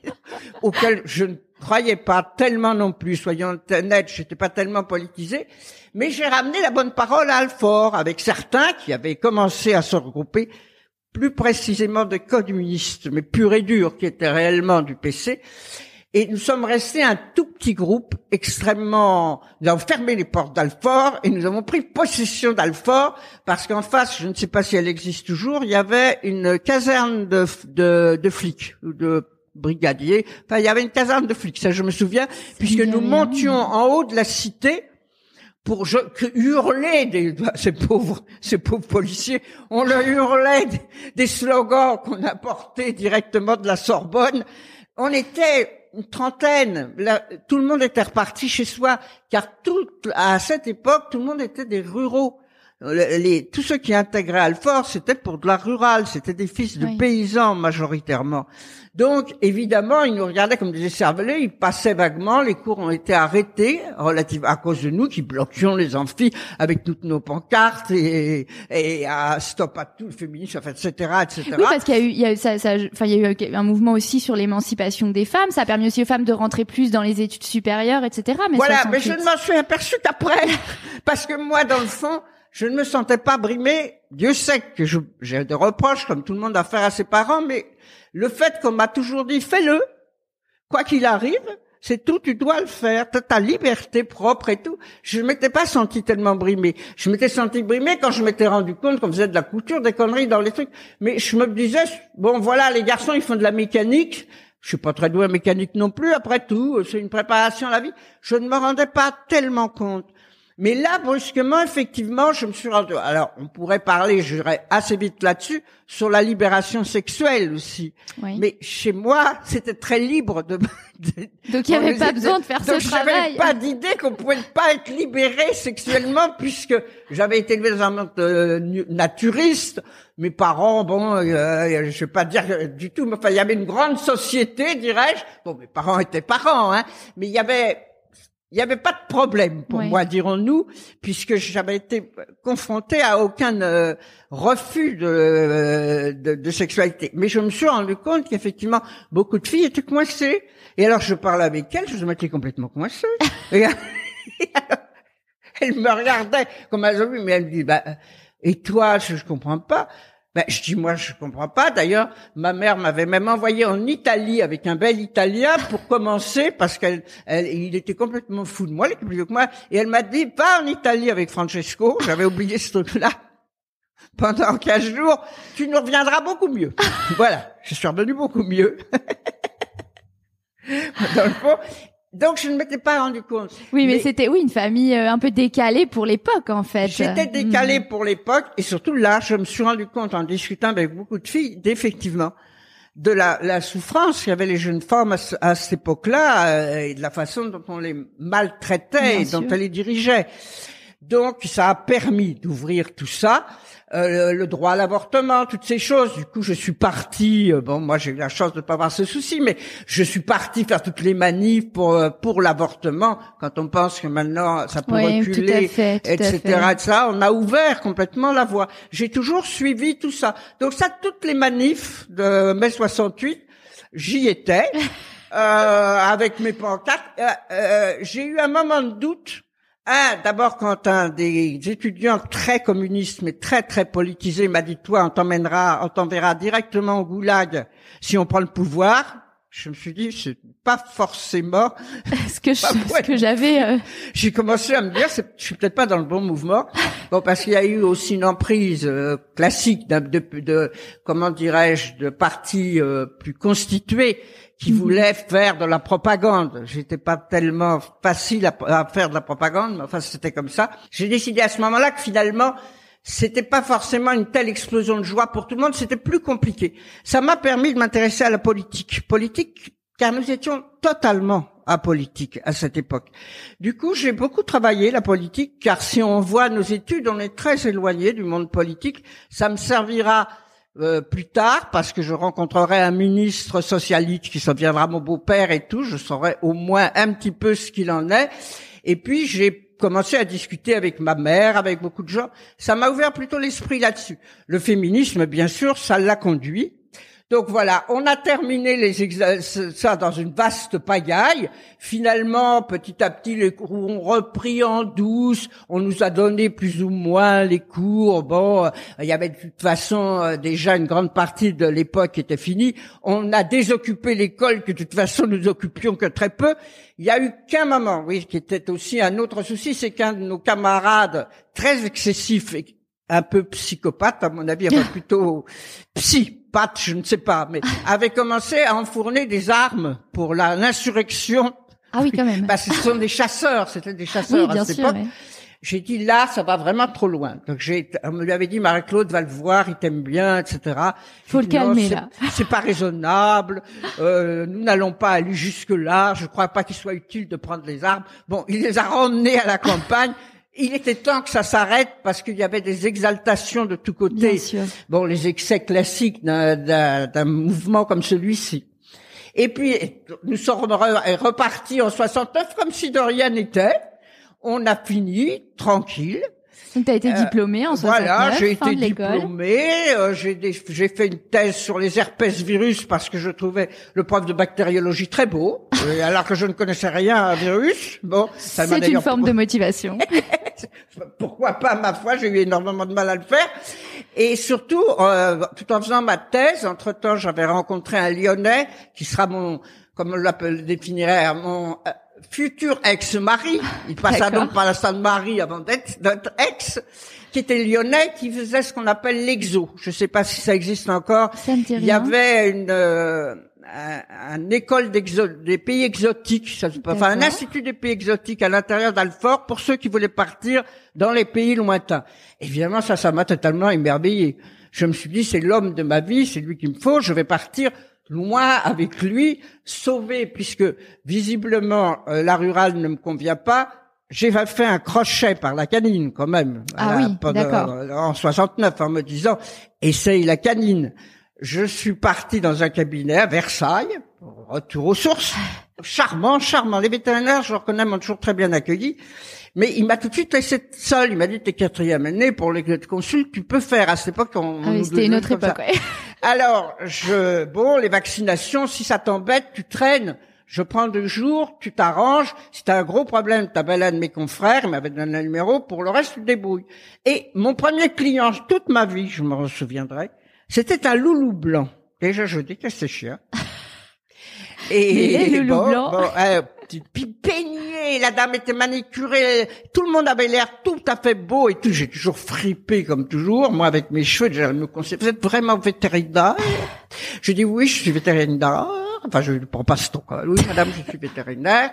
auquel je ne croyais pas tellement non plus. Soyons honnêtes, j'étais pas tellement politisé. Mais j'ai ramené la bonne parole à Alfort avec certains qui avaient commencé à se regrouper plus précisément de communistes, mais purs et durs, qui étaient réellement du PC. Et nous sommes restés un tout petit groupe extrêmement... Nous avons fermé les portes d'Alfort et nous avons pris possession d'Alfort parce qu'en face, je ne sais pas si elle existe toujours, il y avait une caserne de, de, de flics de brigadiers. Enfin, il y avait une caserne de flics, ça je me souviens, puisque nous montions en haut de la cité pour je, hurler des ces pauvres ces pauvres policiers. On leur hurlait des, des slogans qu'on apportait directement de la Sorbonne. On était une trentaine. Là, tout le monde était reparti chez soi car tout à cette époque tout le monde était des ruraux les, les- tous ceux qui intégraient Alfort, c'était pour de la rurale, c'était des fils de Oui. paysans majoritairement. Donc, évidemment, ils nous regardaient comme des cervelets, ils passaient vaguement, les cours ont été arrêtés relative à cause de nous qui bloquions les amphis avec toutes nos pancartes et, et à stop à tout le féminisme, enfin, etc., etc. Oui, parce qu'il y a eu, il y a eu ça, ça- enfin, il y a eu un mouvement aussi sur l'émancipation des femmes. Ça a permis aussi aux femmes de rentrer plus dans les études supérieures, etc. Mais Voilà, mais 68. je ne m'en suis aperçu qu'après. Parce que moi, dans le fond, je ne me sentais pas brimé. Dieu sait que j'ai des reproches, comme tout le monde, à faire à ses parents, mais le fait qu'on m'a toujours dit, fais-le. Quoi qu'il arrive, c'est tout, tu dois le faire. Ta liberté propre et tout. Je ne m'étais pas senti tellement brimé. Je m'étais senti brimé quand je m'étais rendu compte qu'on faisait de la couture, des conneries dans les trucs. Mais je me disais, bon, voilà, les garçons, ils font de la mécanique. Je suis pas très doué en mécanique non plus, après tout, c'est une préparation à la vie. Je ne me rendais pas tellement compte. Mais là, brusquement, effectivement, je me suis rendu. Alors, on pourrait parler, j'irai assez vite là-dessus, sur la libération sexuelle aussi. Oui. Mais chez moi, c'était très libre de. de- Donc il n'y avait pas besoin de faire Donc, ce j'avais travail. pas d'idée qu'on pouvait pas être libéré sexuellement puisque j'avais été élevé dans un monde euh, naturiste. Mes parents, bon, euh, je vais pas dire euh, du tout, mais enfin, il y avait une grande société, dirais-je. Bon, mes parents étaient parents, hein, mais il y avait il n'y avait pas de problème pour Oui. moi, dirons-nous, puisque j'avais été confronté à aucun euh, refus de, euh, de, de sexualité. Mais je me suis rendu compte qu'effectivement, beaucoup de filles étaient coincées. Et alors, je parlais avec elles, je me mettais complètement coincée. Et alors, elle me regardait comme elles ont vu, mais elle me dit, bah, Et toi, je, je comprends pas. Ben, je dis moi je comprends pas. D'ailleurs, ma mère m'avait même envoyé en Italie avec un bel Italien pour commencer parce qu'elle, elle, il était complètement fou de moi, il était plus vieux que moi, et elle m'a dit pas en Italie avec Francesco. J'avais oublié ce truc-là. Pendant 15 jours, tu nous reviendras beaucoup mieux. voilà, je suis revenu beaucoup mieux. Dans le fond, donc je ne m'étais pas rendu compte. Oui, mais, c'était oui une famille euh, un peu décalée pour l'époque en fait. J'étais décalée mm. pour l'époque et surtout là, je me suis rendu compte en discutant avec beaucoup de filles, d'effectivement, de la, la souffrance avait les jeunes femmes à, cette époque-là euh, et de la façon dont on les maltraitait et dont on les dirigeait. Donc ça a permis d'ouvrir tout ça. Euh, le droit à l'avortement, toutes ces choses. Du coup, je suis partie. Euh, bon, moi, j'ai eu la chance de ne pas avoir ce souci, mais je suis partie faire toutes les manifs pour euh, pour l'avortement. Quand on pense que maintenant ça peut reculer, etc., ça, on a ouvert complètement la voie. J'ai toujours suivi tout ça. Donc ça, toutes les manifs de mai 68, j'y étais. avec mes pancartes, j'ai eu un moment de doute ah, d'abord, quand un des étudiants très communistes, mais très, très politisés m'a dit, toi, on t'emmènera, on t'enverra directement au goulag si on prend le pouvoir, je me suis dit, c'est pas forcément ce que ce que j'avais. Euh, J'ai commencé à me dire, je suis peut-être pas dans le bon mouvement. Bon, parce qu'il y a eu aussi une emprise euh, classique de, de, comment dirais-je, de partis euh, plus constitués qui voulait faire de la propagande. J'étais pas tellement facile à, faire de la propagande, mais enfin c'était comme ça. J'ai décidé à ce moment-là que finalement c'était pas forcément une telle explosion de joie pour tout le monde, c'était plus compliqué. Ça m'a permis de m'intéresser à la politique. Politique car nous étions totalement apolitiques à cette époque. Du coup, j'ai beaucoup travaillé la politique, car si on voit nos études, on est très éloigné du monde politique. Ça me servira euh, plus tard, parce que je rencontrerai un ministre socialiste qui deviendra mon beau-père et tout, je saurai au moins un petit peu ce qu'il en est. Et puis j'ai commencé à discuter avec ma mère, avec beaucoup de gens. Ça m'a ouvert plutôt l'esprit là-dessus. Le féminisme, bien sûr, ça l'a conduit. Donc voilà, on a terminé les ça dans une vaste pagaille. Finalement, petit à petit, les cours ont repris en douce. On nous a donné plus ou moins les cours. Bon, il y avait de toute façon euh, déjà une grande partie de l'époque était finie. On a désoccupé l'école que de toute façon nous occupions que très peu. Il y a eu qu'un moment, oui, qui était aussi un autre souci, c'est qu'un de nos camarades très excessif et un peu psychopathe, à mon avis, plutôt psy, Pat, je ne sais pas, mais avait commencé à enfourner des armes pour l'insurrection. Ah oui, quand même. Parce que ce sont des chasseurs, c'était des chasseurs oui, bien à cette époque. J'ai dit là, ça va vraiment trop loin. Donc j'ai, on me lui avait dit, Marie-Claude va le voir, il t'aime bien, etc. Faut le calmer là. C'est pas raisonnable. Euh, nous n'allons pas aller jusque là. Je crois pas qu'il soit utile de prendre les armes. Bon, il les a ramenés à la campagne il était temps que ça s'arrête parce qu'il y avait des exaltations de tous côtés. Bon, les excès classiques d'un mouvement comme celui-ci. Et puis, nous sommes repartis en 69 comme si de rien n'était. On a fini, tranquille. Donc tu as été euh, diplômé en 69, Voilà, j'ai été diplômé, euh, j'ai fait une thèse sur les herpès virus parce que je trouvais le prof de bactériologie très beau, euh, alors que je ne connaissais rien à virus. Bon, ça C'est une forme de motivation. Pourquoi pas, ma foi, j'ai eu énormément de mal à le faire. Et surtout, tout en faisant ma thèse, entre-temps, j'avais rencontré un Lyonnais qui sera mon, comme on l'appelle, définirait, mon futur ex-mari, il passa donc par la Sainte-Marie avant d'être notre ex, qui était lyonnais, qui faisait ce qu'on appelle l'exo. Je ne sais pas si ça existe encore. il y avait une euh, un, école des pays exotiques, ça, enfin un institut des pays exotiques à l'intérieur d'Alfort pour ceux qui voulaient partir dans les pays lointains. Évidemment, ça, ça m'a totalement émerveillé. Je me suis dit, c'est l'homme de ma vie, c'est lui qu'il me faut, je vais partir loin avec lui, sauvé, puisque visiblement euh, la rurale ne me convient pas. J'ai fait un crochet par la canine quand même. Ah oui, d'accord. En 69, en me disant, essaye la canine. Je suis parti dans un cabinet à Versailles, retour aux sources. Charmant, charmant. Les vétérinaires, je reconnais, m'ont toujours très bien accueilli. Mais il m'a tout de suite laissé seul. Il m'a dit, t'es quatrième année, pour les consultes, tu peux faire. À cette époque, on, ah c'était une autre époque, Alors, je, bon, les vaccinations, si ça t'embête, tu traînes. je prends deux jours, tu t'arranges. Si t'as un gros problème, t'appelles un de mes confrères, il m'avait donné un numéro, pour le reste, tu te débrouilles. Et mon premier client, toute ma vie, je me souviendrai, c'était un loulou blanc. Déjà, je déteste ces chiens. Et les loulous blancs. Bon, euh, puis peigné, la dame était manicurée, tout le monde avait l'air tout à fait beau et tout. J'ai toujours fripé comme toujours, moi avec mes cheveux, j'allais me conseiller, vous êtes vraiment vétérinaire? Je dis oui, je suis vétérinaire. Enfin, je ne prends pas ce ton. Oui, madame, je suis vétérinaire.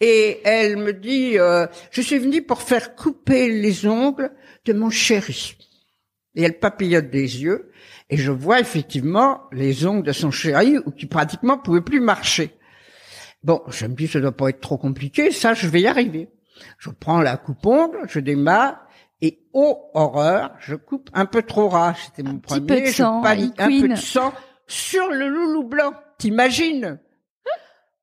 Et elle me dit, euh, je suis venue pour faire couper les ongles de mon chéri. Et elle papillote des yeux. Et je vois effectivement les ongles de son chéri, qui pratiquement pouvaient plus marcher. Bon, je me dis, ça doit pas être trop compliqué, ça, je vais y arriver. Je prends la coupe-ongle, je démarre, et oh horreur, je coupe un peu trop ras. C'était mon petit premier. peu de je sang, panique, un peu de sang sur le loulou blanc. T'imagines?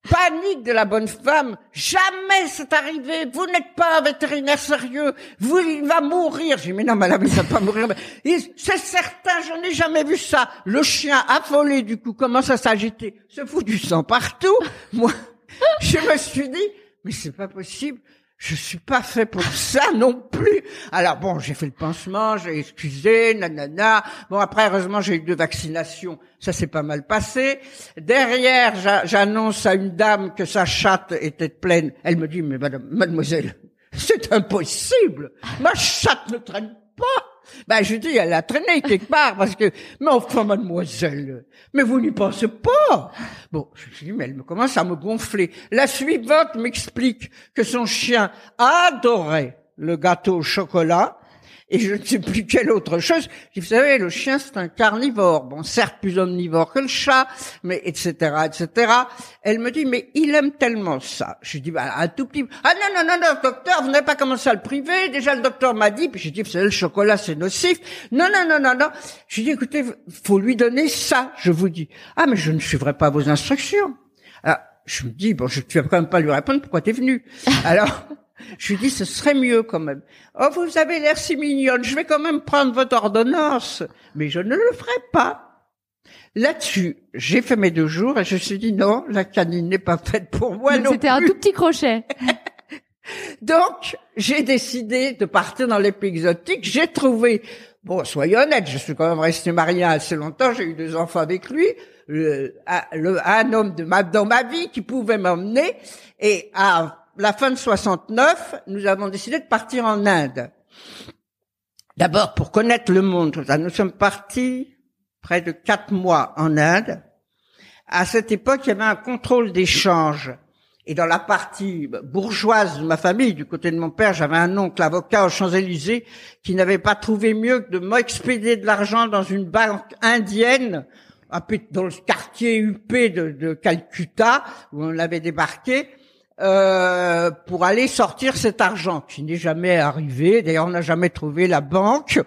Panique de la bonne femme. Jamais c'est arrivé. Vous n'êtes pas un vétérinaire sérieux. Vous, il va mourir. J'ai dit, mais non, madame, il va pas mourir. C'est certain, je n'ai jamais vu ça. Le chien affolé, du coup, commence à s'agiter. Se fout du sang partout. Moi, je me suis dit, mais c'est pas possible. Je suis pas fait pour ça non plus. Alors bon, j'ai fait le pansement, j'ai excusé, nanana. Bon après, heureusement, j'ai eu deux vaccinations. Ça s'est pas mal passé. Derrière, j'a- j'annonce à une dame que sa chatte était pleine. Elle me dit, mais mademoiselle, c'est impossible. Ma chatte ne traîne pas. Ben, je dis, elle a traîné quelque part parce que, mais enfin, mademoiselle, mais vous n'y pensez pas. Bon, je dit, mais elle me commence à me gonfler. La suivante m'explique que son chien adorait le gâteau au chocolat et je ne sais plus quelle autre chose. Je dis, vous savez, le chien, c'est un carnivore. Bon, certes, plus omnivore que le chat, mais etc., etc. Elle me dit, mais il aime tellement ça. Je dis, bah, un tout petit... Ah non, non, non, non, docteur, vous n'avez pas commencé à le priver. Déjà, le docteur m'a dit, puis j'ai dit, vous savez, le chocolat, c'est nocif. Non, non, non, non, non. Je dis, écoutez, faut lui donner ça, je vous dis. Ah, mais je ne suivrai pas vos instructions. Alors, je me dis, bon, je ne vais quand même pas lui répondre, pourquoi t'es venu? Alors, je lui dis, ce serait mieux quand même. Oh, vous avez l'air si mignonne, je vais quand même prendre votre ordonnance. Mais je ne le ferai pas. Là-dessus, j'ai fait mes deux jours et je me suis dit, non, la canine n'est pas faite pour moi non C'était un tout petit crochet. Donc, j'ai décidé de partir dans les pays exotiques. J'ai trouvé, bon, soyons honnêtes, je suis quand même resté marié assez longtemps, j'ai eu deux enfants avec lui, le, un- le- un homme de ma, dans ma vie qui pouvait m'emmener. Et à la fin de 69, nous avons décidé de partir en Inde. D'abord, pour connaître le monde, nous sommes partis près de quatre mois en Inde. À cette époque, il y avait un contrôle d'échange. Et dans la partie bourgeoise de ma famille, du côté de mon père, j'avais un oncle avocat aux Champs-Élysées qui n'avait pas trouvé mieux que de m'expédier de l'argent dans une banque indienne, dans le quartier huppé de, Calcutta, où on avait débarqué, euh, pour aller sortir cet argent, qui n'est jamais arrivé. D'ailleurs, on n'a jamais trouvé la banque.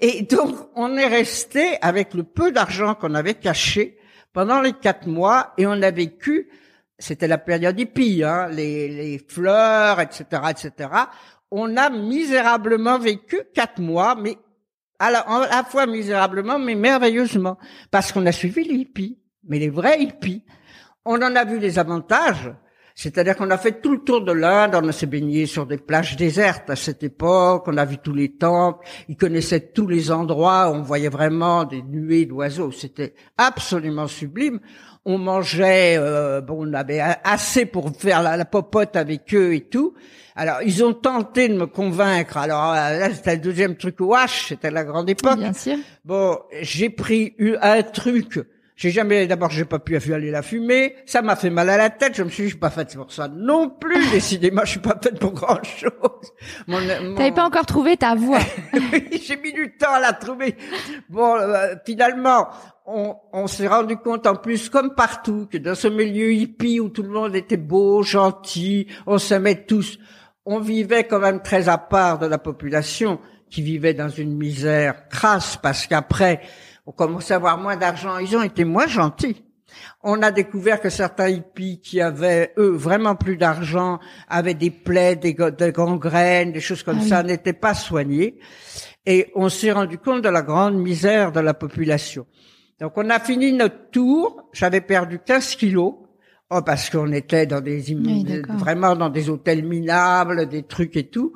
Et donc, on est resté avec le peu d'argent qu'on avait caché pendant les quatre mois, et on a vécu c'était la période hippie, hein, les, les fleurs, etc., etc. On a misérablement vécu quatre mois, mais à la, à la fois misérablement, mais merveilleusement, parce qu'on a suivi les hippies, mais les vrais hippies. On en a vu les avantages, c'est-à-dire qu'on a fait tout le tour de l'Inde, on s'est baigné sur des plages désertes à cette époque, on a vu tous les temples, ils connaissaient tous les endroits, on voyait vraiment des nuées d'oiseaux, c'était absolument sublime on mangeait, euh, bon, on avait assez pour faire la, la, popote avec eux et tout. Alors, ils ont tenté de me convaincre. Alors là, c'était le deuxième truc wash, c'était la grande époque. Bien sûr. Bon, j'ai pris un truc. J'ai jamais, d'abord, j'ai pas pu aller la fumer. Ça m'a fait mal à la tête. Je me suis dit, je suis pas faite pour ça non plus. Décidément, je suis pas faite pour grand chose. Mon, mon... T'avais pas encore trouvé ta voix. j'ai mis du temps à la trouver. Bon, euh, finalement, on, on s'est rendu compte en plus, comme partout, que dans ce milieu hippie où tout le monde était beau, gentil, on s'aimait tous, on vivait quand même très à part de la population qui vivait dans une misère crasse parce qu'après, on commençait à avoir moins d'argent. Ils ont été moins gentils. On a découvert que certains hippies qui avaient, eux, vraiment plus d'argent, avaient des plaies, des, des gangrènes, des choses comme ah ça, n'étaient pas soignés. Et on s'est rendu compte de la grande misère de la population. Donc on a fini notre tour, j'avais perdu 15 kilos. Oh, parce qu'on était dans des Oui, vraiment dans des hôtels minables, des trucs et tout.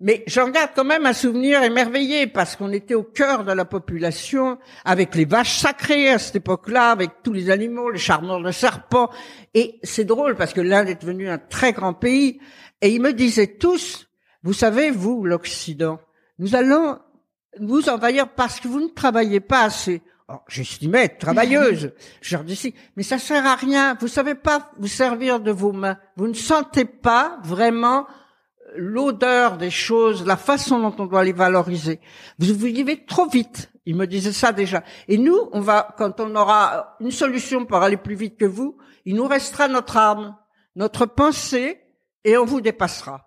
Mais j'en garde quand même un souvenir émerveillé parce qu'on était au cœur de la population avec les vaches sacrées à cette époque-là, avec tous les animaux, les charmeurs de serpents. Et c'est drôle parce que l'Inde est devenue un très grand pays. Et ils me disaient tous, vous savez, vous, l'Occident, nous allons vous envahir parce que vous ne travaillez pas assez. J'estimais être travailleuse. Je leur disais, mais ça sert à rien. Vous savez pas vous servir de vos mains. Vous ne sentez pas vraiment l'odeur des choses, la façon dont on doit les valoriser. Vous vivez trop vite. Il me disait ça déjà. Et nous, on va, quand on aura une solution pour aller plus vite que vous, il nous restera notre âme, notre pensée, et on vous dépassera.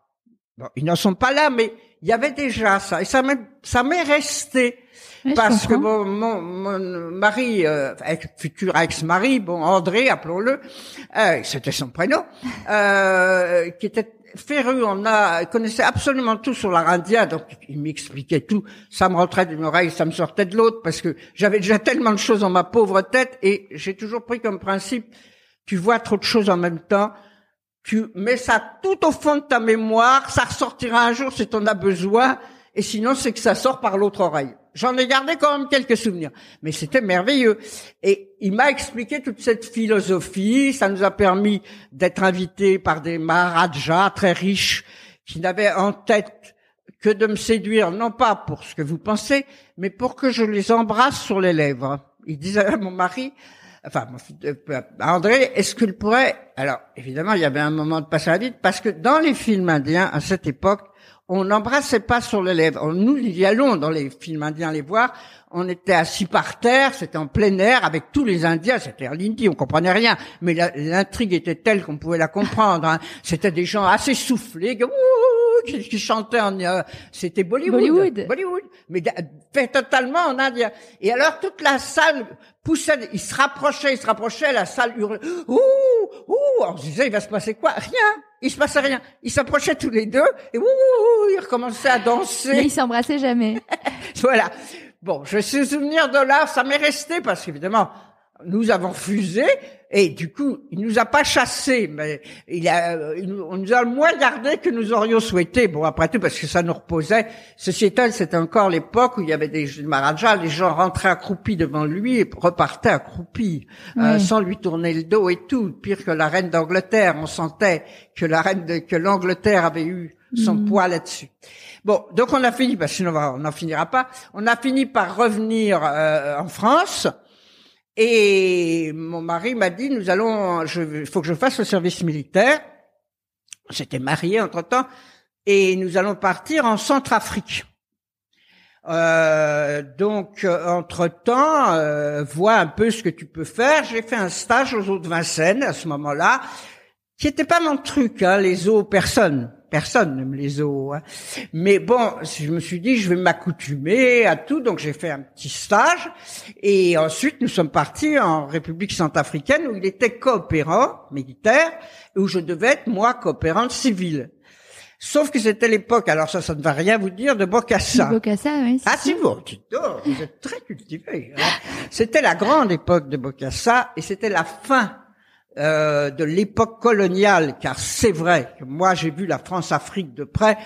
Bon, ils n'en sont pas là, mais il y avait déjà ça. Et ça m'est, ça m'est resté. Parce que bon, mon, mon mari, euh, ex- futur ex-mari, bon André, appelons-le, euh, c'était son prénom, euh, qui était féru, on a il connaissait absolument tout sur l'art indien, donc il m'expliquait tout. Ça me rentrait d'une oreille, ça me sortait de l'autre, parce que j'avais déjà tellement de choses dans ma pauvre tête, et j'ai toujours pris comme principe, tu vois trop de choses en même temps, tu mets ça tout au fond de ta mémoire, ça ressortira un jour si tu en as besoin, et sinon c'est que ça sort par l'autre oreille. J'en ai gardé quand même quelques souvenirs, mais c'était merveilleux. Et il m'a expliqué toute cette philosophie, ça nous a permis d'être invités par des maharajas très riches qui n'avaient en tête que de me séduire, non pas pour ce que vous pensez, mais pour que je les embrasse sur les lèvres. Il disait à mon mari, enfin, euh, à André, est-ce qu'il pourrait, alors, évidemment, il y avait un moment de passage à vide, parce que dans les films indiens, à cette époque, on n'embrassait pas sur les lèvres. Nous, y allons dans les films indiens les voir. On était assis par terre, c'était en plein air avec tous les Indiens. C'était l'Indie, on comprenait rien, mais l'intrigue était telle qu'on pouvait la comprendre. hein. C'était des gens assez soufflés, qui, qui chantaient en, euh, c'était Bollywood, Bollywood. Bollywood, mais fait totalement en indien. Et alors toute la salle poussait, il se rapprochait, il se rapprochait, la salle hurlait, ouh, ouh. On se disait, il va se passer quoi? Rien. Il se passait rien. Ils s'approchaient tous les deux et ouh, ouh, ouh, ils recommençaient à danser. Mais ils s'embrassaient jamais. Voilà. Bon, je sais souvenir de là, ça m'est resté parce qu'évidemment, nous avons fusé et du coup, il nous a pas chassés, mais il a, il on nous a moins gardé que nous aurions souhaité. Bon, après tout, parce que ça nous reposait. Ceci étant, c'était encore l'époque où il y avait des Maharajas, les gens rentraient accroupis devant lui et repartaient accroupis, euh, sans lui tourner le dos et tout. Pire que la reine d'Angleterre, on sentait que la reine de, que l'Angleterre avait eu son Mhm. poids là-dessus. Bon, donc on a fini, parce que sinon on n'en finira pas. On a fini par revenir euh, en France. Et mon mari m'a dit, nous allons, il faut que je fasse le service militaire. J'étais marié entre temps, et nous allons partir en Centrafrique. Euh, donc, entre temps, vois un peu ce que tu peux faire. J'ai fait un stage aux eaux de Vincennes à ce moment-là, qui était pas mon truc, hein, les eaux, personne. Personne n'aime les eaux. hein. Mais bon, je me suis dit, je vais m'accoutumer à tout, donc j'ai fait un petit stage. Et ensuite, nous sommes partis en République centrafricaine, où il était coopérant militaire, et où je devais être, moi, coopérante civile. Sauf que c'était l'époque, alors ça, ça ne va rien vous dire, de Bokassa. Bokassa, oui. c'est Ah si vous, dites donc, vous êtes très cultivé. hein. C'était la grande époque de Bokassa et c'était la fin euh, de l'époque coloniale, car c'est vrai que moi j'ai vu la France-Afrique de près,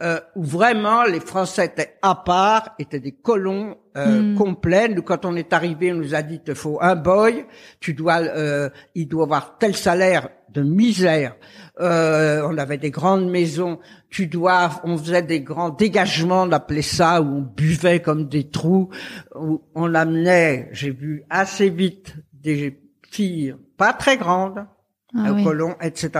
euh, où vraiment les Français étaient à part, étaient des colons euh, Mm. complets. Nous, quand on est arrivé, on nous a dit il te faut un boy, tu dois, euh, il doit avoir tel salaire de misère. Euh, on avait des grandes maisons, tu dois, on faisait des grands dégagements, on appelait ça, où on buvait comme des trous, où on amenait, j'ai vu assez vite des filles pas très grandes, Ah oui. colon, etc.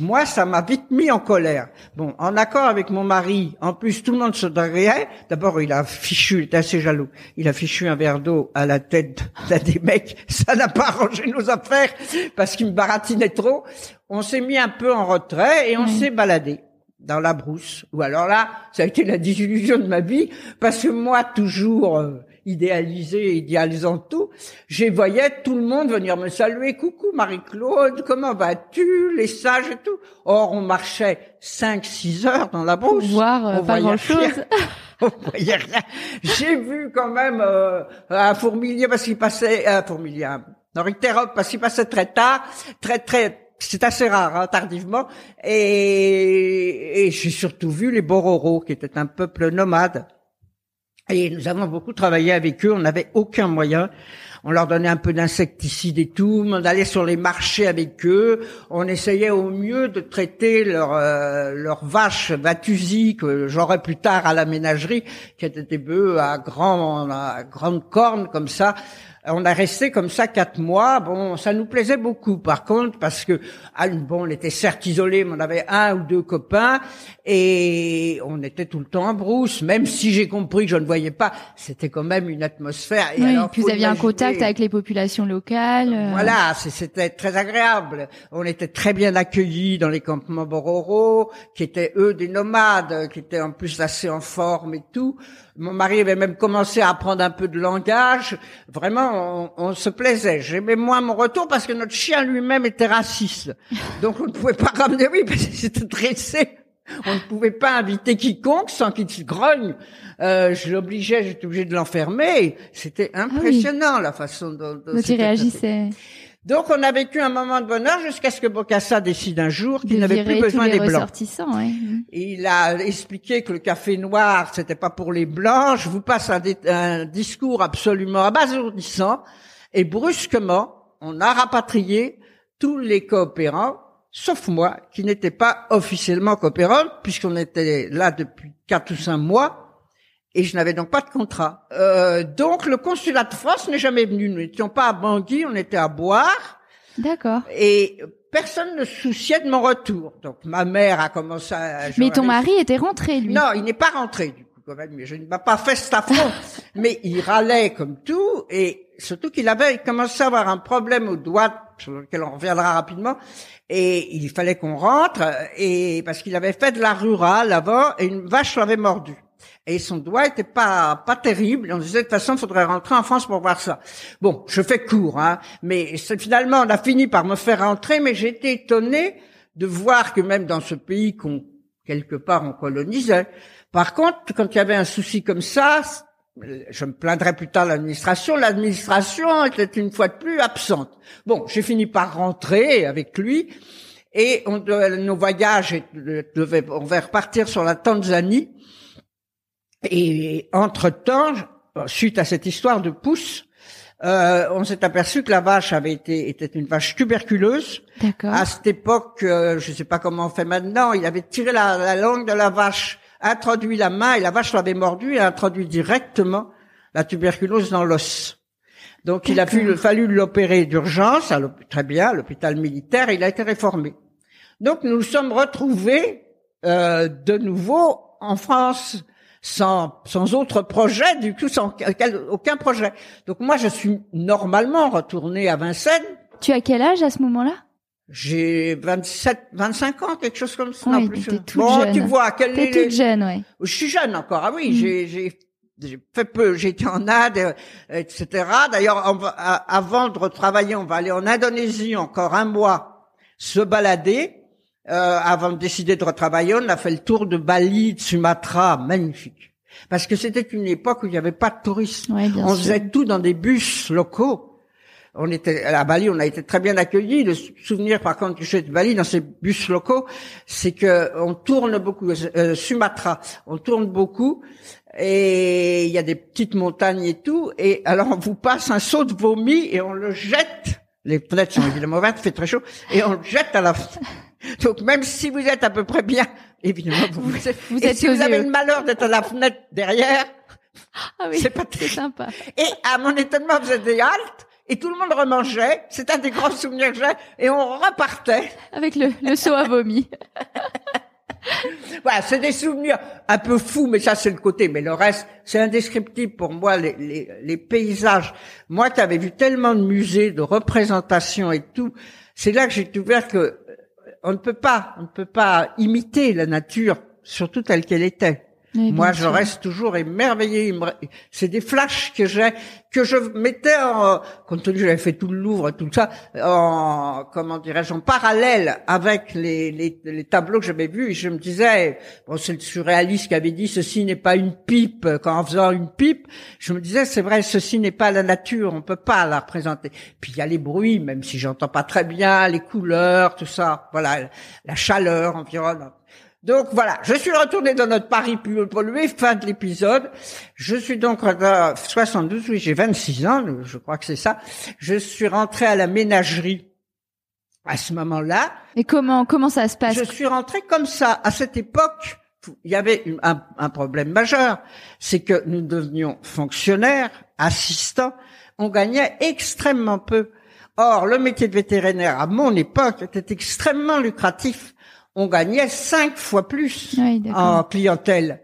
Moi, ça m'a vite mis en colère. Bon, en accord avec mon mari, en plus, tout le monde se derrière. D'abord, il a fichu, il était assez jaloux. Il a fichu un verre d'eau à la tête d'un des mecs. Ça n'a pas arrangé nos affaires parce qu'il me baratinait trop. On s'est mis un peu en retrait et on Oui. s'est baladé dans la brousse. Ou alors là, ça a été la désillusion de ma vie parce que moi, toujours euh, idéalisé, idéalisant tout, je voyais tout le monde venir me saluer. Coucou Marie-Claude, comment vas-tu? Les sages et tout. Or, on marchait cinq, six heures dans la brousse. voir euh, On pas voyait grand rien. chose. On voyait rien. J'ai vu quand même euh, un fourmilier parce qu'il passait un fourmilier, un, parce qu'il passait très tard, très très c'est assez rare, hein, tardivement. Et, et j'ai surtout vu les Bororo, qui étaient un peuple nomade. Et nous avons beaucoup travaillé avec eux. On n'avait aucun moyen. On leur donnait un peu d'insecticides et tout. On allait sur les marchés avec eux. On essayait au mieux de traiter leurs euh, leurs vaches vatusies que j'aurais plus tard à la ménagerie, qui étaient des bœufs à grand à grande corne comme ça on a resté comme ça quatre mois. Bon, ça nous plaisait beaucoup, par contre, parce que ah, bon, on était certes isolés, mais on avait un ou deux copains et on était tout le temps en brousse. Même si j'ai compris que je ne voyais pas, c'était quand même une atmosphère. Et oui, puis vous aviez un contact avec les populations locales. Euh. Voilà, c'était très agréable. On était très bien accueillis dans les campements Bororo, qui étaient eux des nomades, qui étaient en plus assez en forme et tout. Mon mari avait même commencé à apprendre un peu de langage. Vraiment, on, on se plaisait. J'aimais moins mon retour parce que notre chien lui-même était raciste. Donc on ne pouvait pas ramener, oui, parce que c'était dressé. On ne pouvait pas inviter quiconque sans qu'il se grogne. Euh, je l'obligeais, j'étais obligé de l'enfermer. C'était ah impressionnant la façon dont, dont il réagissait. Donc on a vécu un moment de bonheur jusqu'à ce que Bocassa décide un jour qu'il n'avait plus besoin des blancs. Il a expliqué que le café noir c'était pas pour les blancs. Je vous passe un, un discours absolument abasourdissant et brusquement on a rapatrié tous les coopérants, sauf moi qui n'étais pas officiellement coopérant puisqu'on était là depuis quatre ou cinq mois et je n'avais donc pas de contrat. Euh, donc le consulat de France n'est jamais venu. Nous n'étions pas à Bangui, on était à Boire. D'accord. Et personne ne souciait de mon retour. Donc ma mère a commencé à... Mais ton mari était rentré, lui? Non, il n'est pas rentré, du coup, quand même. Mais je ne m'a pas fait cet affront. mais il râlait comme tout. Et surtout qu'il avait commencé à avoir un problème au doigt, sur lequel on reviendra rapidement. Et il fallait qu'on rentre. Et parce qu'il avait fait de la rurale avant, et une vache l'avait mordu et son doigt était pas pas terrible. On disait de toute façon, il faudrait rentrer en France pour voir ça. Bon, je fais court, hein, mais finalement, on a fini par me faire rentrer, mais j'ai été étonné de voir que même dans ce pays qu'on quelque part on colonisait. Par contre, quand il y avait un souci comme ça, je me plaindrais plus tard l'administration. L'administration était une fois de plus absente. Bon, j'ai fini par rentrer avec lui. Et on, nos voyages on devait repartir sur la Tanzanie. Et entre-temps, suite à cette histoire de pouce, euh, on s'est aperçu que la vache avait été était une vache tuberculeuse. D'accord. À cette époque, euh, je ne sais pas comment on fait maintenant, il avait tiré la, langue de la vache, introduit la main et la vache l'avait mordu et introduit directement la tuberculose dans l'os. Donc il a fallu l'opérer d'urgence, très bien, à l'hôpital militaire, et il a été réformé. Donc nous nous sommes retrouvés euh, de nouveau en France sans, sans autre projet, du coup sans aucun projet. Donc moi, je suis normalement retourné à Vincennes. Tu as quel âge à ce moment-là? J'ai 27, 25 ans, quelque chose comme ça. Oui, plus. bon, jeune. tu vois, quelle T'es toute jeune, ouais. Je suis jeune encore. Ah oui, mm. j'ai, j'ai, j'ai fait peu. Été en Inde, euh, etc. D'ailleurs, avant de retravailler, on va aller en Indonésie encore un mois, se balader. Euh, avant de décider de retravailler, on a fait le tour de Bali, de Sumatra, magnifique. Parce que c'était une époque où il n'y avait pas de touristes. on faisait tout dans des bus locaux. On était à Bali, on a été très bien accueillis. Le souvenir, par contre, que j'ai de Bali dans ces bus locaux, c'est que on tourne beaucoup. Euh, Sumatra, on tourne beaucoup, et il y a des petites montagnes et tout. Et alors on vous passe un seau de vomi et on le jette. Les fenêtres sont évidemment ouvertes, fait très chaud, et on le jette à la donc même si vous êtes à peu près bien, évidemment, vous, vous êtes, vous êtes si vous avez le malheur d'être à la fenêtre derrière, ah oui, c'est pas très sympa. Et à mon étonnement, vous êtes des haltes et tout le monde remangeait. C'est un des grands souvenirs que j'ai. Et on repartait. Avec le, le seau à vomi. voilà, c'est des souvenirs un peu fous, mais ça c'est le côté. Mais le reste, c'est indescriptible pour moi. Les, les, les paysages. Moi qui avais vu tellement de musées, de représentations et tout, c'est là que j'ai découvert que on ne peut pas, on ne peut pas imiter la nature, surtout telle qu'elle était. Oui, Moi, je sûr. reste toujours émerveillée. Il me- C'est des flashs que j'ai, que je mettais en, compte tenu que j'avais fait tout le Louvre, tout ça, en, comment dirais-je, en parallèle avec les, les, les tableaux que j'avais vus. Et je me disais, bon, c'est le surréaliste qui avait dit, ceci n'est pas une pipe. Quand en faisant une pipe, je me disais, c'est vrai, ceci n'est pas la nature, on peut pas la représenter. Puis il y a les bruits, même si j'entends pas très bien, les couleurs, tout ça. Voilà, la chaleur environnante. Donc voilà, je suis retourné dans notre Paris plus pollué, fin de l'épisode. Je suis donc en 72, oui, j'ai 26 ans, je crois que c'est ça. Je suis rentré à la ménagerie à ce moment-là. Et comment comment ça se passe Je suis rentré comme ça. À cette époque, il y avait un problème majeur, c'est que nous devenions fonctionnaires, assistants, on gagnait extrêmement peu. Or, le métier de vétérinaire à mon époque était extrêmement lucratif. On gagnait cinq fois plus Oui, en clientèle.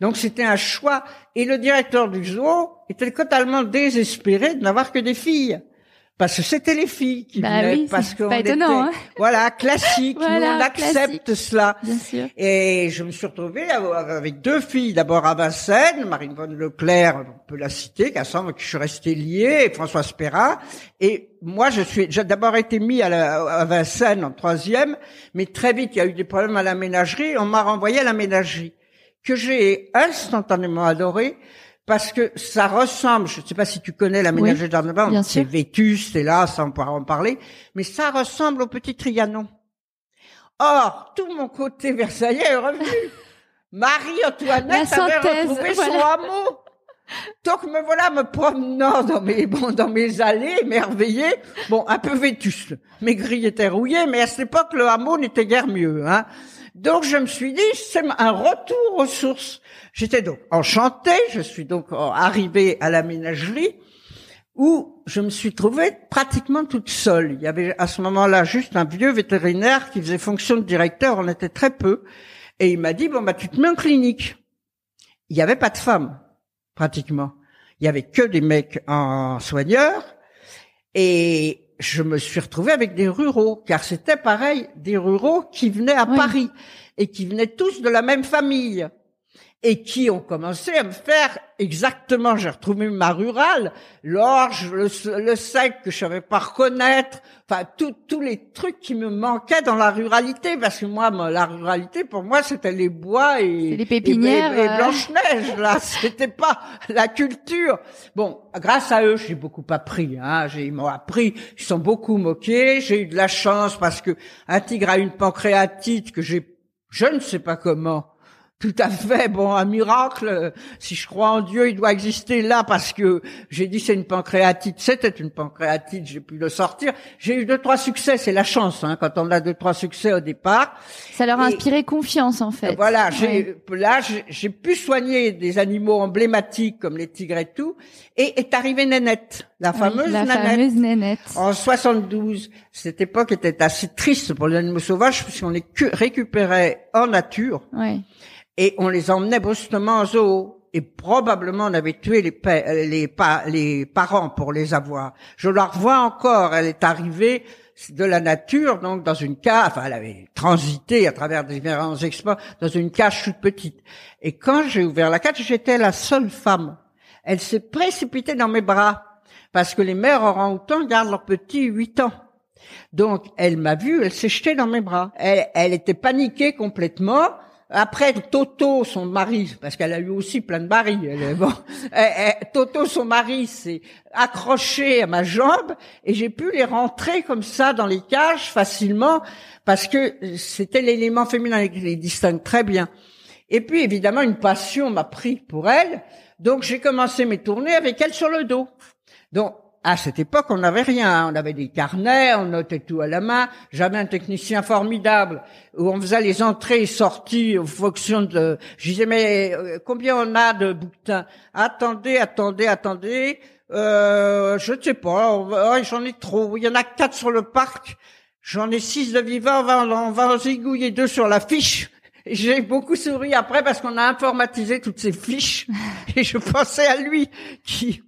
Donc c'était un choix. Et le directeur du zoo était totalement désespéré de n'avoir que des filles. Parce que c'était les filles qui Bah venaient, oui, parce qu'on était, hein. voilà, classique, Voilà, on accepte cela. Bien sûr. Et je me suis retrouvé avec deux filles, d'abord à Vincennes, Marine Von Leclerc, on peut la citer, Cassandre, que je suis resté lié, et François Perrin. Et moi, je suis, j'ai d'abord été mis à, la, à Vincennes en troisième, mais très vite, il y a eu des problèmes à la ménagerie, on m'a renvoyé à la ménagerie, que j'ai instantanément adoré, parce que ça ressemble, je ne sais pas si tu connais la Oui, ménagerie bien c'est vétus, c'est là, ça on pourra en parler, mais ça ressemble au petit Trianon. Or, tout mon côté versaillais est revenu. Marie-Antoinette avait retrouvé son hameau. Donc me voilà me promenant dans mes bon, dans mes allées, émerveillé, bon un peu vétuste. Mes grilles étaient rouillées, mais à cette époque le hameau n'était guère mieux. Hein. Donc je me suis dit c'est un retour aux sources. J'étais donc enchantée. Je suis donc euh, arrivée à la ménagerie où je me suis trouvée pratiquement toute seule. Il y avait à ce moment-là juste un vieux vétérinaire qui faisait fonction de directeur. On était très peu, et il m'a dit bon bah tu te mets en clinique. Il n'y avait pas de femmes pratiquement. Il y avait que des mecs en soigneurs et je me suis retrouvée avec des ruraux car c'était pareil des ruraux qui venaient à Oui. Paris et qui venaient tous de la même famille et qui ont commencé à me faire exactement, j'ai retrouvé ma rurale, l'orge, le, le sec que je savais pas reconnaître, enfin tous les trucs qui me manquaient dans la ruralité, parce que moi, la ruralité pour moi c'était les bois et les pépinières, et, et, euh. Blanche Neige là, c'était pas la culture. Bon, grâce à eux, j'ai beaucoup appris. Hein, ils m'ont appris, ils sont beaucoup moqués. J'ai eu de la chance parce que un tigre a une pancréatite que j'ai, je ne sais pas comment. Tout à fait. Bon, un miracle. Si je crois en Dieu, il doit exister là parce que j'ai dit c'est une pancréatite. C'était une pancréatite. J'ai pu le sortir. J'ai eu deux trois succès. C'est la chance hein, quand on a deux trois succès au départ. Ça leur a Et- inspiré confiance en fait. Voilà, Ouais. j'ai là j'ai- pu soigner des animaux emblématiques comme les tigres et tout, et est arrivée Nénette, la Oui, fameuse la Nanette. fameuse nénette. En 72, cette époque était assez triste pour les animaux sauvages puisqu'on les cu- récupérait en nature Ouais. et on les emmenait brusquement en zoo. Et probablement on avait tué les, pa- les, pa- les parents pour les avoir. Je la revois encore, elle est arrivée de la nature, donc dans une cage, enfin elle avait transité à travers différents exploits, dans une cage toute petite. Et quand j'ai ouvert la cage, j'étais la seule femme. Elle s'est précipitée dans mes bras, parce que les mères orang-outans gardent leurs petits huit ans. Donc, elle m'a vu, elle s'est jetée dans mes bras. Elle, elle était paniquée complètement. Après, Toto, son mari, parce qu'elle a eu aussi plein de maris, elle bon. Elle- elle- Toto, son mari, s'est accroché à ma jambe et j'ai pu les rentrer comme ça dans les cages facilement parce que c'était l'élément féminin qui les distingue très bien. Et puis, évidemment, une passion m'a pris pour elle. Donc, j'ai commencé mes tournées avec elle sur le dos. Donc, à cette époque, on n'avait rien. On avait des carnets, on notait tout à la main. J'avais un technicien formidable où on faisait les entrées et sorties en fonction de... Je disais, mais euh, combien on a de bouquetins Attendez, attendez, attendez. Euh, je ne sais pas. oh, J'en ai trop. Il y en a quatre sur le parc. J'en ai six de vivants. On va, on va en zigouiller deux sur la fiche. J'ai beaucoup souri après parce qu'on a informatisé toutes ces fiches et je pensais à lui qui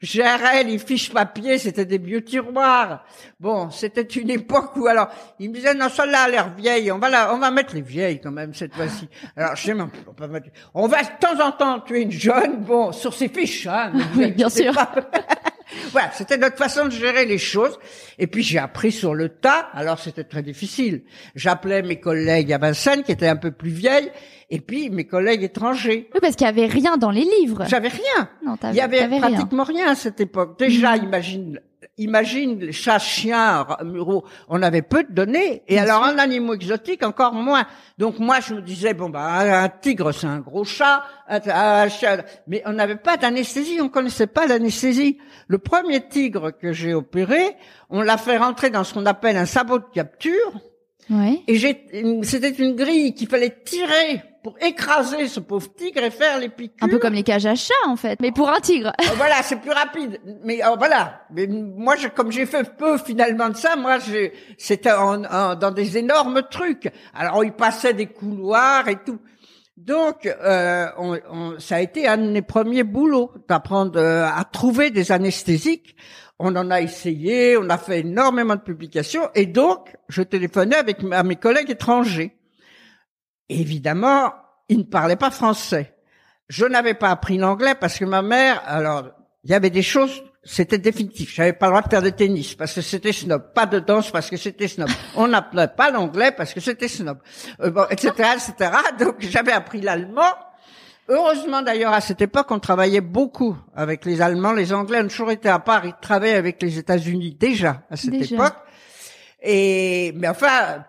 gérais les fiches papier, c'était des vieux tiroirs. Bon, c'était une époque où alors il me disait non celle-là a l'air vieille, on va la, on va mettre les vieilles quand même cette fois-ci. Alors je sais même, on, peut mettre- on va de temps en temps tuer une jeune, bon sur ses fiches, hein. Oui, bien sûr. voilà, c'était notre façon de gérer les choses. Et puis j'ai appris sur le tas. Alors c'était très difficile. J'appelais mes collègues à Vincennes qui étaient un peu plus vieilles, et puis mes collègues étrangers. Oui, parce qu'il y avait rien dans les livres. J'avais rien. Non, t'avais- Il y avait rien. pratiquement rien. à cette époque. Déjà, Mhm. imagine, imagine les chats, chiens, ra- muraux. On avait peu de données. Et Bien alors, sûr. en animaux exotiques, encore moins. Donc, moi, je me disais, bon, bah, un un tigre, c'est un gros chat, un, un chat. Mais on n'avait pas d'anesthésie. On connaissait pas l'anesthésie. Le premier tigre que j'ai opéré, on l'a fait rentrer dans ce qu'on appelle un sabot de capture. Ouais. Et c'était une grille qu'il fallait tirer pour écraser ce pauvre tigre et faire les piqûres. Un peu comme les cages à chats, en fait. Mais pour un tigre. Euh, voilà, c'est plus rapide. Mais euh, voilà. Mais moi, je, comme j'ai fait peu finalement de ça, moi, c'était en- en- dans des énormes trucs. Alors, il passait des couloirs et tout. Donc, euh, on, on- ça a été un de mes premiers boulots d'apprendre euh, à trouver des anesthésiques. On en a essayé, on a fait énormément de publications, et donc je téléphonais avec à mes collègues étrangers. Évidemment, ils ne parlaient pas français. Je n'avais pas appris l'anglais parce que ma mère, alors, il y avait des choses, c'était définitif. J'avais pas le droit de faire de tennis parce que c'était snob, pas de danse parce que c'était snob. On n'appelait pas l'anglais parce que c'était snob, euh, bon, etc., etc. Donc j'avais appris l'allemand. Heureusement d'ailleurs à cette époque, on travaillait beaucoup avec les Allemands, les Anglais ont toujours été à part. Ils travaillaient avec les États-Unis déjà à cette Déjà. époque. Et mais enfin,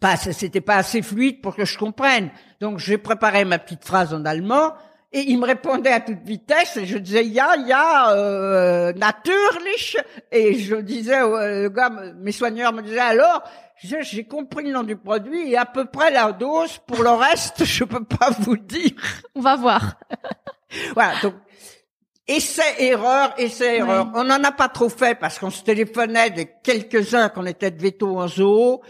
pas, c'était pas assez fluide pour que je comprenne. Donc j'ai préparé ma petite phrase en allemand et il me répondait à toute vitesse et je disais ya ya euh, natürlich et je disais euh, le gars, mes soigneurs me disaient alors j'ai compris le nom du produit et à peu près la dose. Pour le reste, je peux pas vous dire. On va voir. Voilà, donc essai erreur, essai erreur. On n'en a pas trop fait parce qu'on se téléphonait de quelques-uns qu'on était de veto en zoo.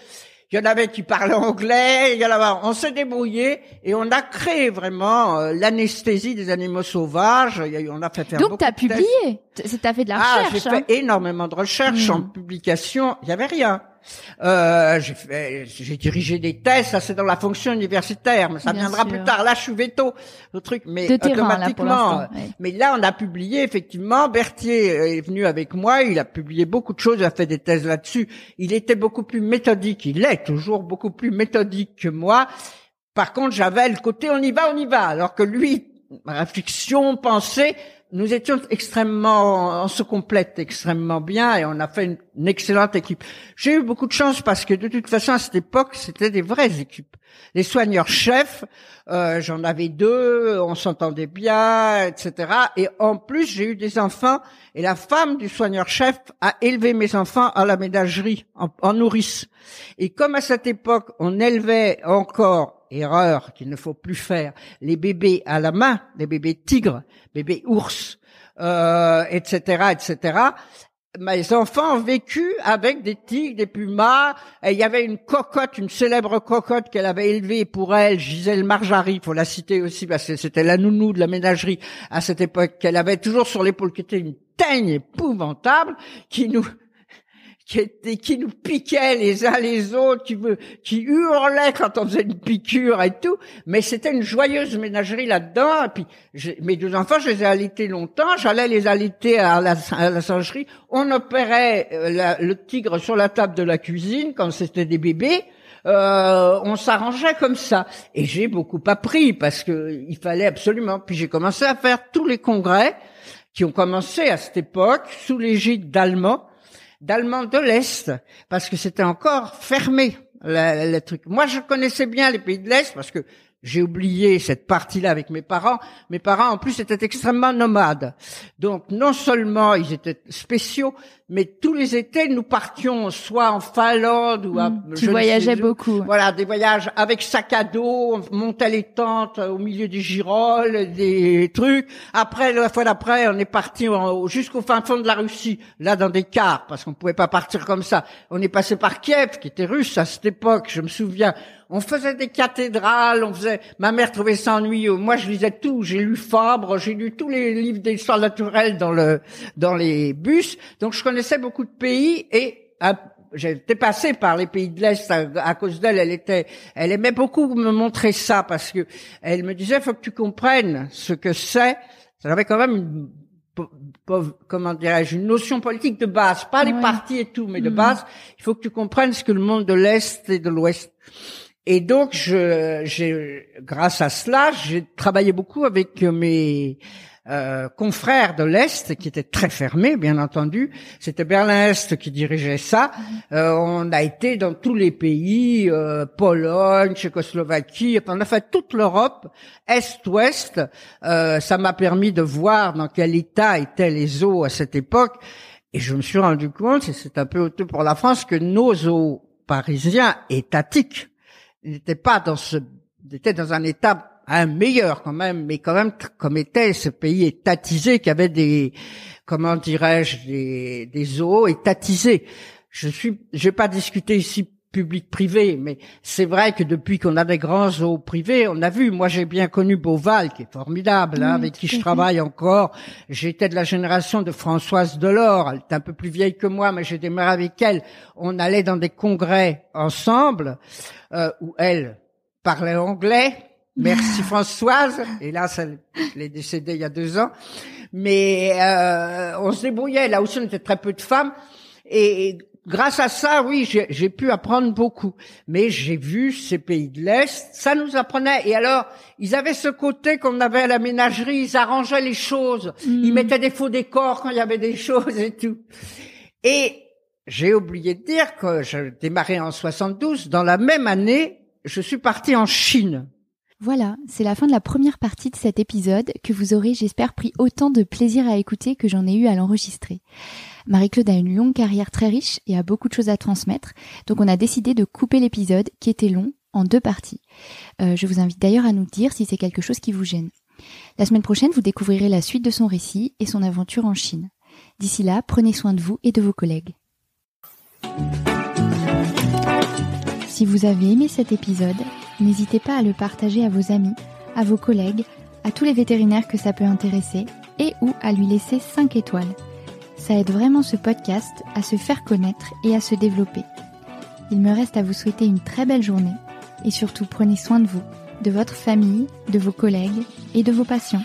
Il y en avait qui parlaient anglais, il y en avait, on s'est débrouillé et on a créé vraiment euh, l'anesthésie des animaux sauvages. On a fait faire Donc, t'as publié. T'as fait de la Ah, j'ai recherche. hein. fait énormément de recherches en publication. Il y avait rien. Euh, j'ai fait, j'ai dirigé des thèses. Ça, c'est dans la fonction universitaire, mais ça Bien viendra sûr. plus tard. Là, je suis veto, le truc. Mais De terrain, là, pour automatiquement. ouais. Mais là, on a publié effectivement. Berthier euh, est venu avec moi. Il a publié beaucoup de choses. Il a fait des thèses là-dessus. Il était beaucoup plus méthodique. Il est toujours beaucoup plus méthodique que moi. Par contre, j'avais le côté on y va, on y va. Alors que lui, réflexion, pensée, nous étions extrêmement, on se complète extrêmement bien et on a fait une, excellente équipe. J'ai eu beaucoup de chance parce que de toute façon à cette époque c'était des vraies équipes. Les soigneurs chefs, euh, j'en avais deux, on s'entendait bien, etc. Et en plus j'ai eu des enfants et la femme du soigneur chef a élevé mes enfants à la ménagerie en nourrice. Et comme à cette époque on élevait encore erreur qu'il ne faut plus faire, les bébés à la main, les bébés tigres, bébés ours, euh, etc., etc. Mes enfants ont vécu avec des tigres, des pumas. Et il y avait une cocotte, une célèbre cocotte qu'elle avait élevée pour elle, Gisèle Marjary, faut la citer aussi parce que c'était la nounou de la ménagerie à cette époque, qu'elle avait toujours sur l'épaule, qui était une teigne épouvantable, qui nous qui, qui nous piquait les uns les autres, qui, qui hurlait quand on faisait une piqûre et tout. Mais c'était une joyeuse ménagerie là-dedans. Et puis mes deux enfants, je les ai allaités longtemps. J'allais les allaiter à la, à la singerie. On opérait euh, le tigre sur la table de la cuisine quand c'était des bébés. Euh, on s'arrangeait comme ça. Et j'ai beaucoup appris parce que il fallait absolument. Puis j'ai commencé à faire tous les congrès qui ont commencé à cette époque sous l'égide d'Allemands d'Allemands de l'Est, parce que c'était encore fermé, le, le truc. Moi, je connaissais bien les pays de l'Est, parce que j'ai oublié cette partie-là avec mes parents. Mes parents, en plus, étaient extrêmement nomades. Donc, non seulement ils étaient spéciaux, mais tous les étés, nous partions soit en Finlande ou à... Mm. je Tu ne voyageais beaucoup. Voilà, des voyages avec sac à dos, on montait les tentes au milieu des girolles, des trucs. Après, la fois d'après, on est parti jusqu'au fin fond de la Russie, là dans des cars, parce qu'on pouvait pas partir comme ça. On est passé par Kiev, qui était russe à cette époque, je me souviens. On faisait des cathédrales, on faisait. Ma mère trouvait ça ennuyeux. Moi, je lisais tout. J'ai lu Fabre, j'ai lu tous les livres d'histoire naturelle dans le dans les bus. Donc, je connaissais beaucoup de pays et j'étais passée par les pays de l'Est à, cause d'elle. Elle était, elle aimait beaucoup me montrer ça parce que elle me disait, faut que tu comprennes ce que c'est. Ça avait quand même une comment dirais-je, une notion politique de base, pas les partis et tout, mais de mm. base, il faut que tu comprennes ce que le monde de l'Est et de l'Ouest. Et donc, je, j'ai, grâce à cela, j'ai travaillé beaucoup avec mes euh, confrères de l'Est, qui étaient très fermés, bien entendu. C'était Berlin-Est qui dirigeait ça. Euh, on a été dans tous les pays, euh, Pologne, Tchécoslovaquie, on a fait toute l'Europe, Est-Ouest. Euh, ça m'a permis de voir dans quel état étaient les eaux à cette époque. Et je me suis rendu compte, et c'est un peu honteux pour la France, que nos eaux parisiens étatiques n'étaient pas dans ce, étaient dans un état un meilleur quand même, mais quand même comme était ce pays étatisé, qui avait des, comment dirais-je, des, des eaux étatisées. Je suis, je vais pas discuter ici public-privé, mais c'est vrai que depuis qu'on a des grands zoos privés, on a vu, moi j'ai bien connu Beauval, qui est formidable, hein, avec qui je travaille encore. J'étais de la génération de Françoise Delors, elle est un peu plus vieille que moi, mais j'ai démarré avec elle. On allait dans des congrès ensemble, euh, où elle parlait anglais, Merci Françoise. Et là, elle est décédée il y a deux ans. Mais euh, on se débrouillait. Là aussi, on était très peu de femmes. Et grâce à ça, oui, j'ai pu apprendre beaucoup. Mais j'ai vu ces pays de l'Est, ça nous apprenait. Et alors, ils avaient ce côté qu'on avait à la ménagerie, ils arrangeaient les choses. Ils mm. mettaient des faux décors quand il y avait des choses et tout. Et j'ai oublié de dire que je démarrais en 72. Dans la même année, je suis partie en Chine. Voilà, c'est la fin de la première partie de cet épisode que vous aurez, j'espère, pris autant de plaisir à écouter que j'en ai eu à l'enregistrer. Marie-Claude a une longue carrière très riche et a beaucoup de choses à transmettre, donc on a décidé de couper l'épisode qui était long en deux parties. Euh, je vous invite d'ailleurs à nous dire si c'est quelque chose qui vous gêne. La semaine prochaine, vous découvrirez la suite de son récit et son aventure en Chine. D'ici là, prenez soin de vous et de vos collègues. Si vous avez aimé cet épisode, n'hésitez pas à le partager à vos amis, à vos collègues, à tous les vétérinaires que ça peut intéresser et ou à lui laisser 5 étoiles. Ça aide vraiment ce podcast à se faire connaître et à se développer. Il me reste à vous souhaiter une très belle journée et surtout prenez soin de vous, de votre famille, de vos collègues et de vos patients.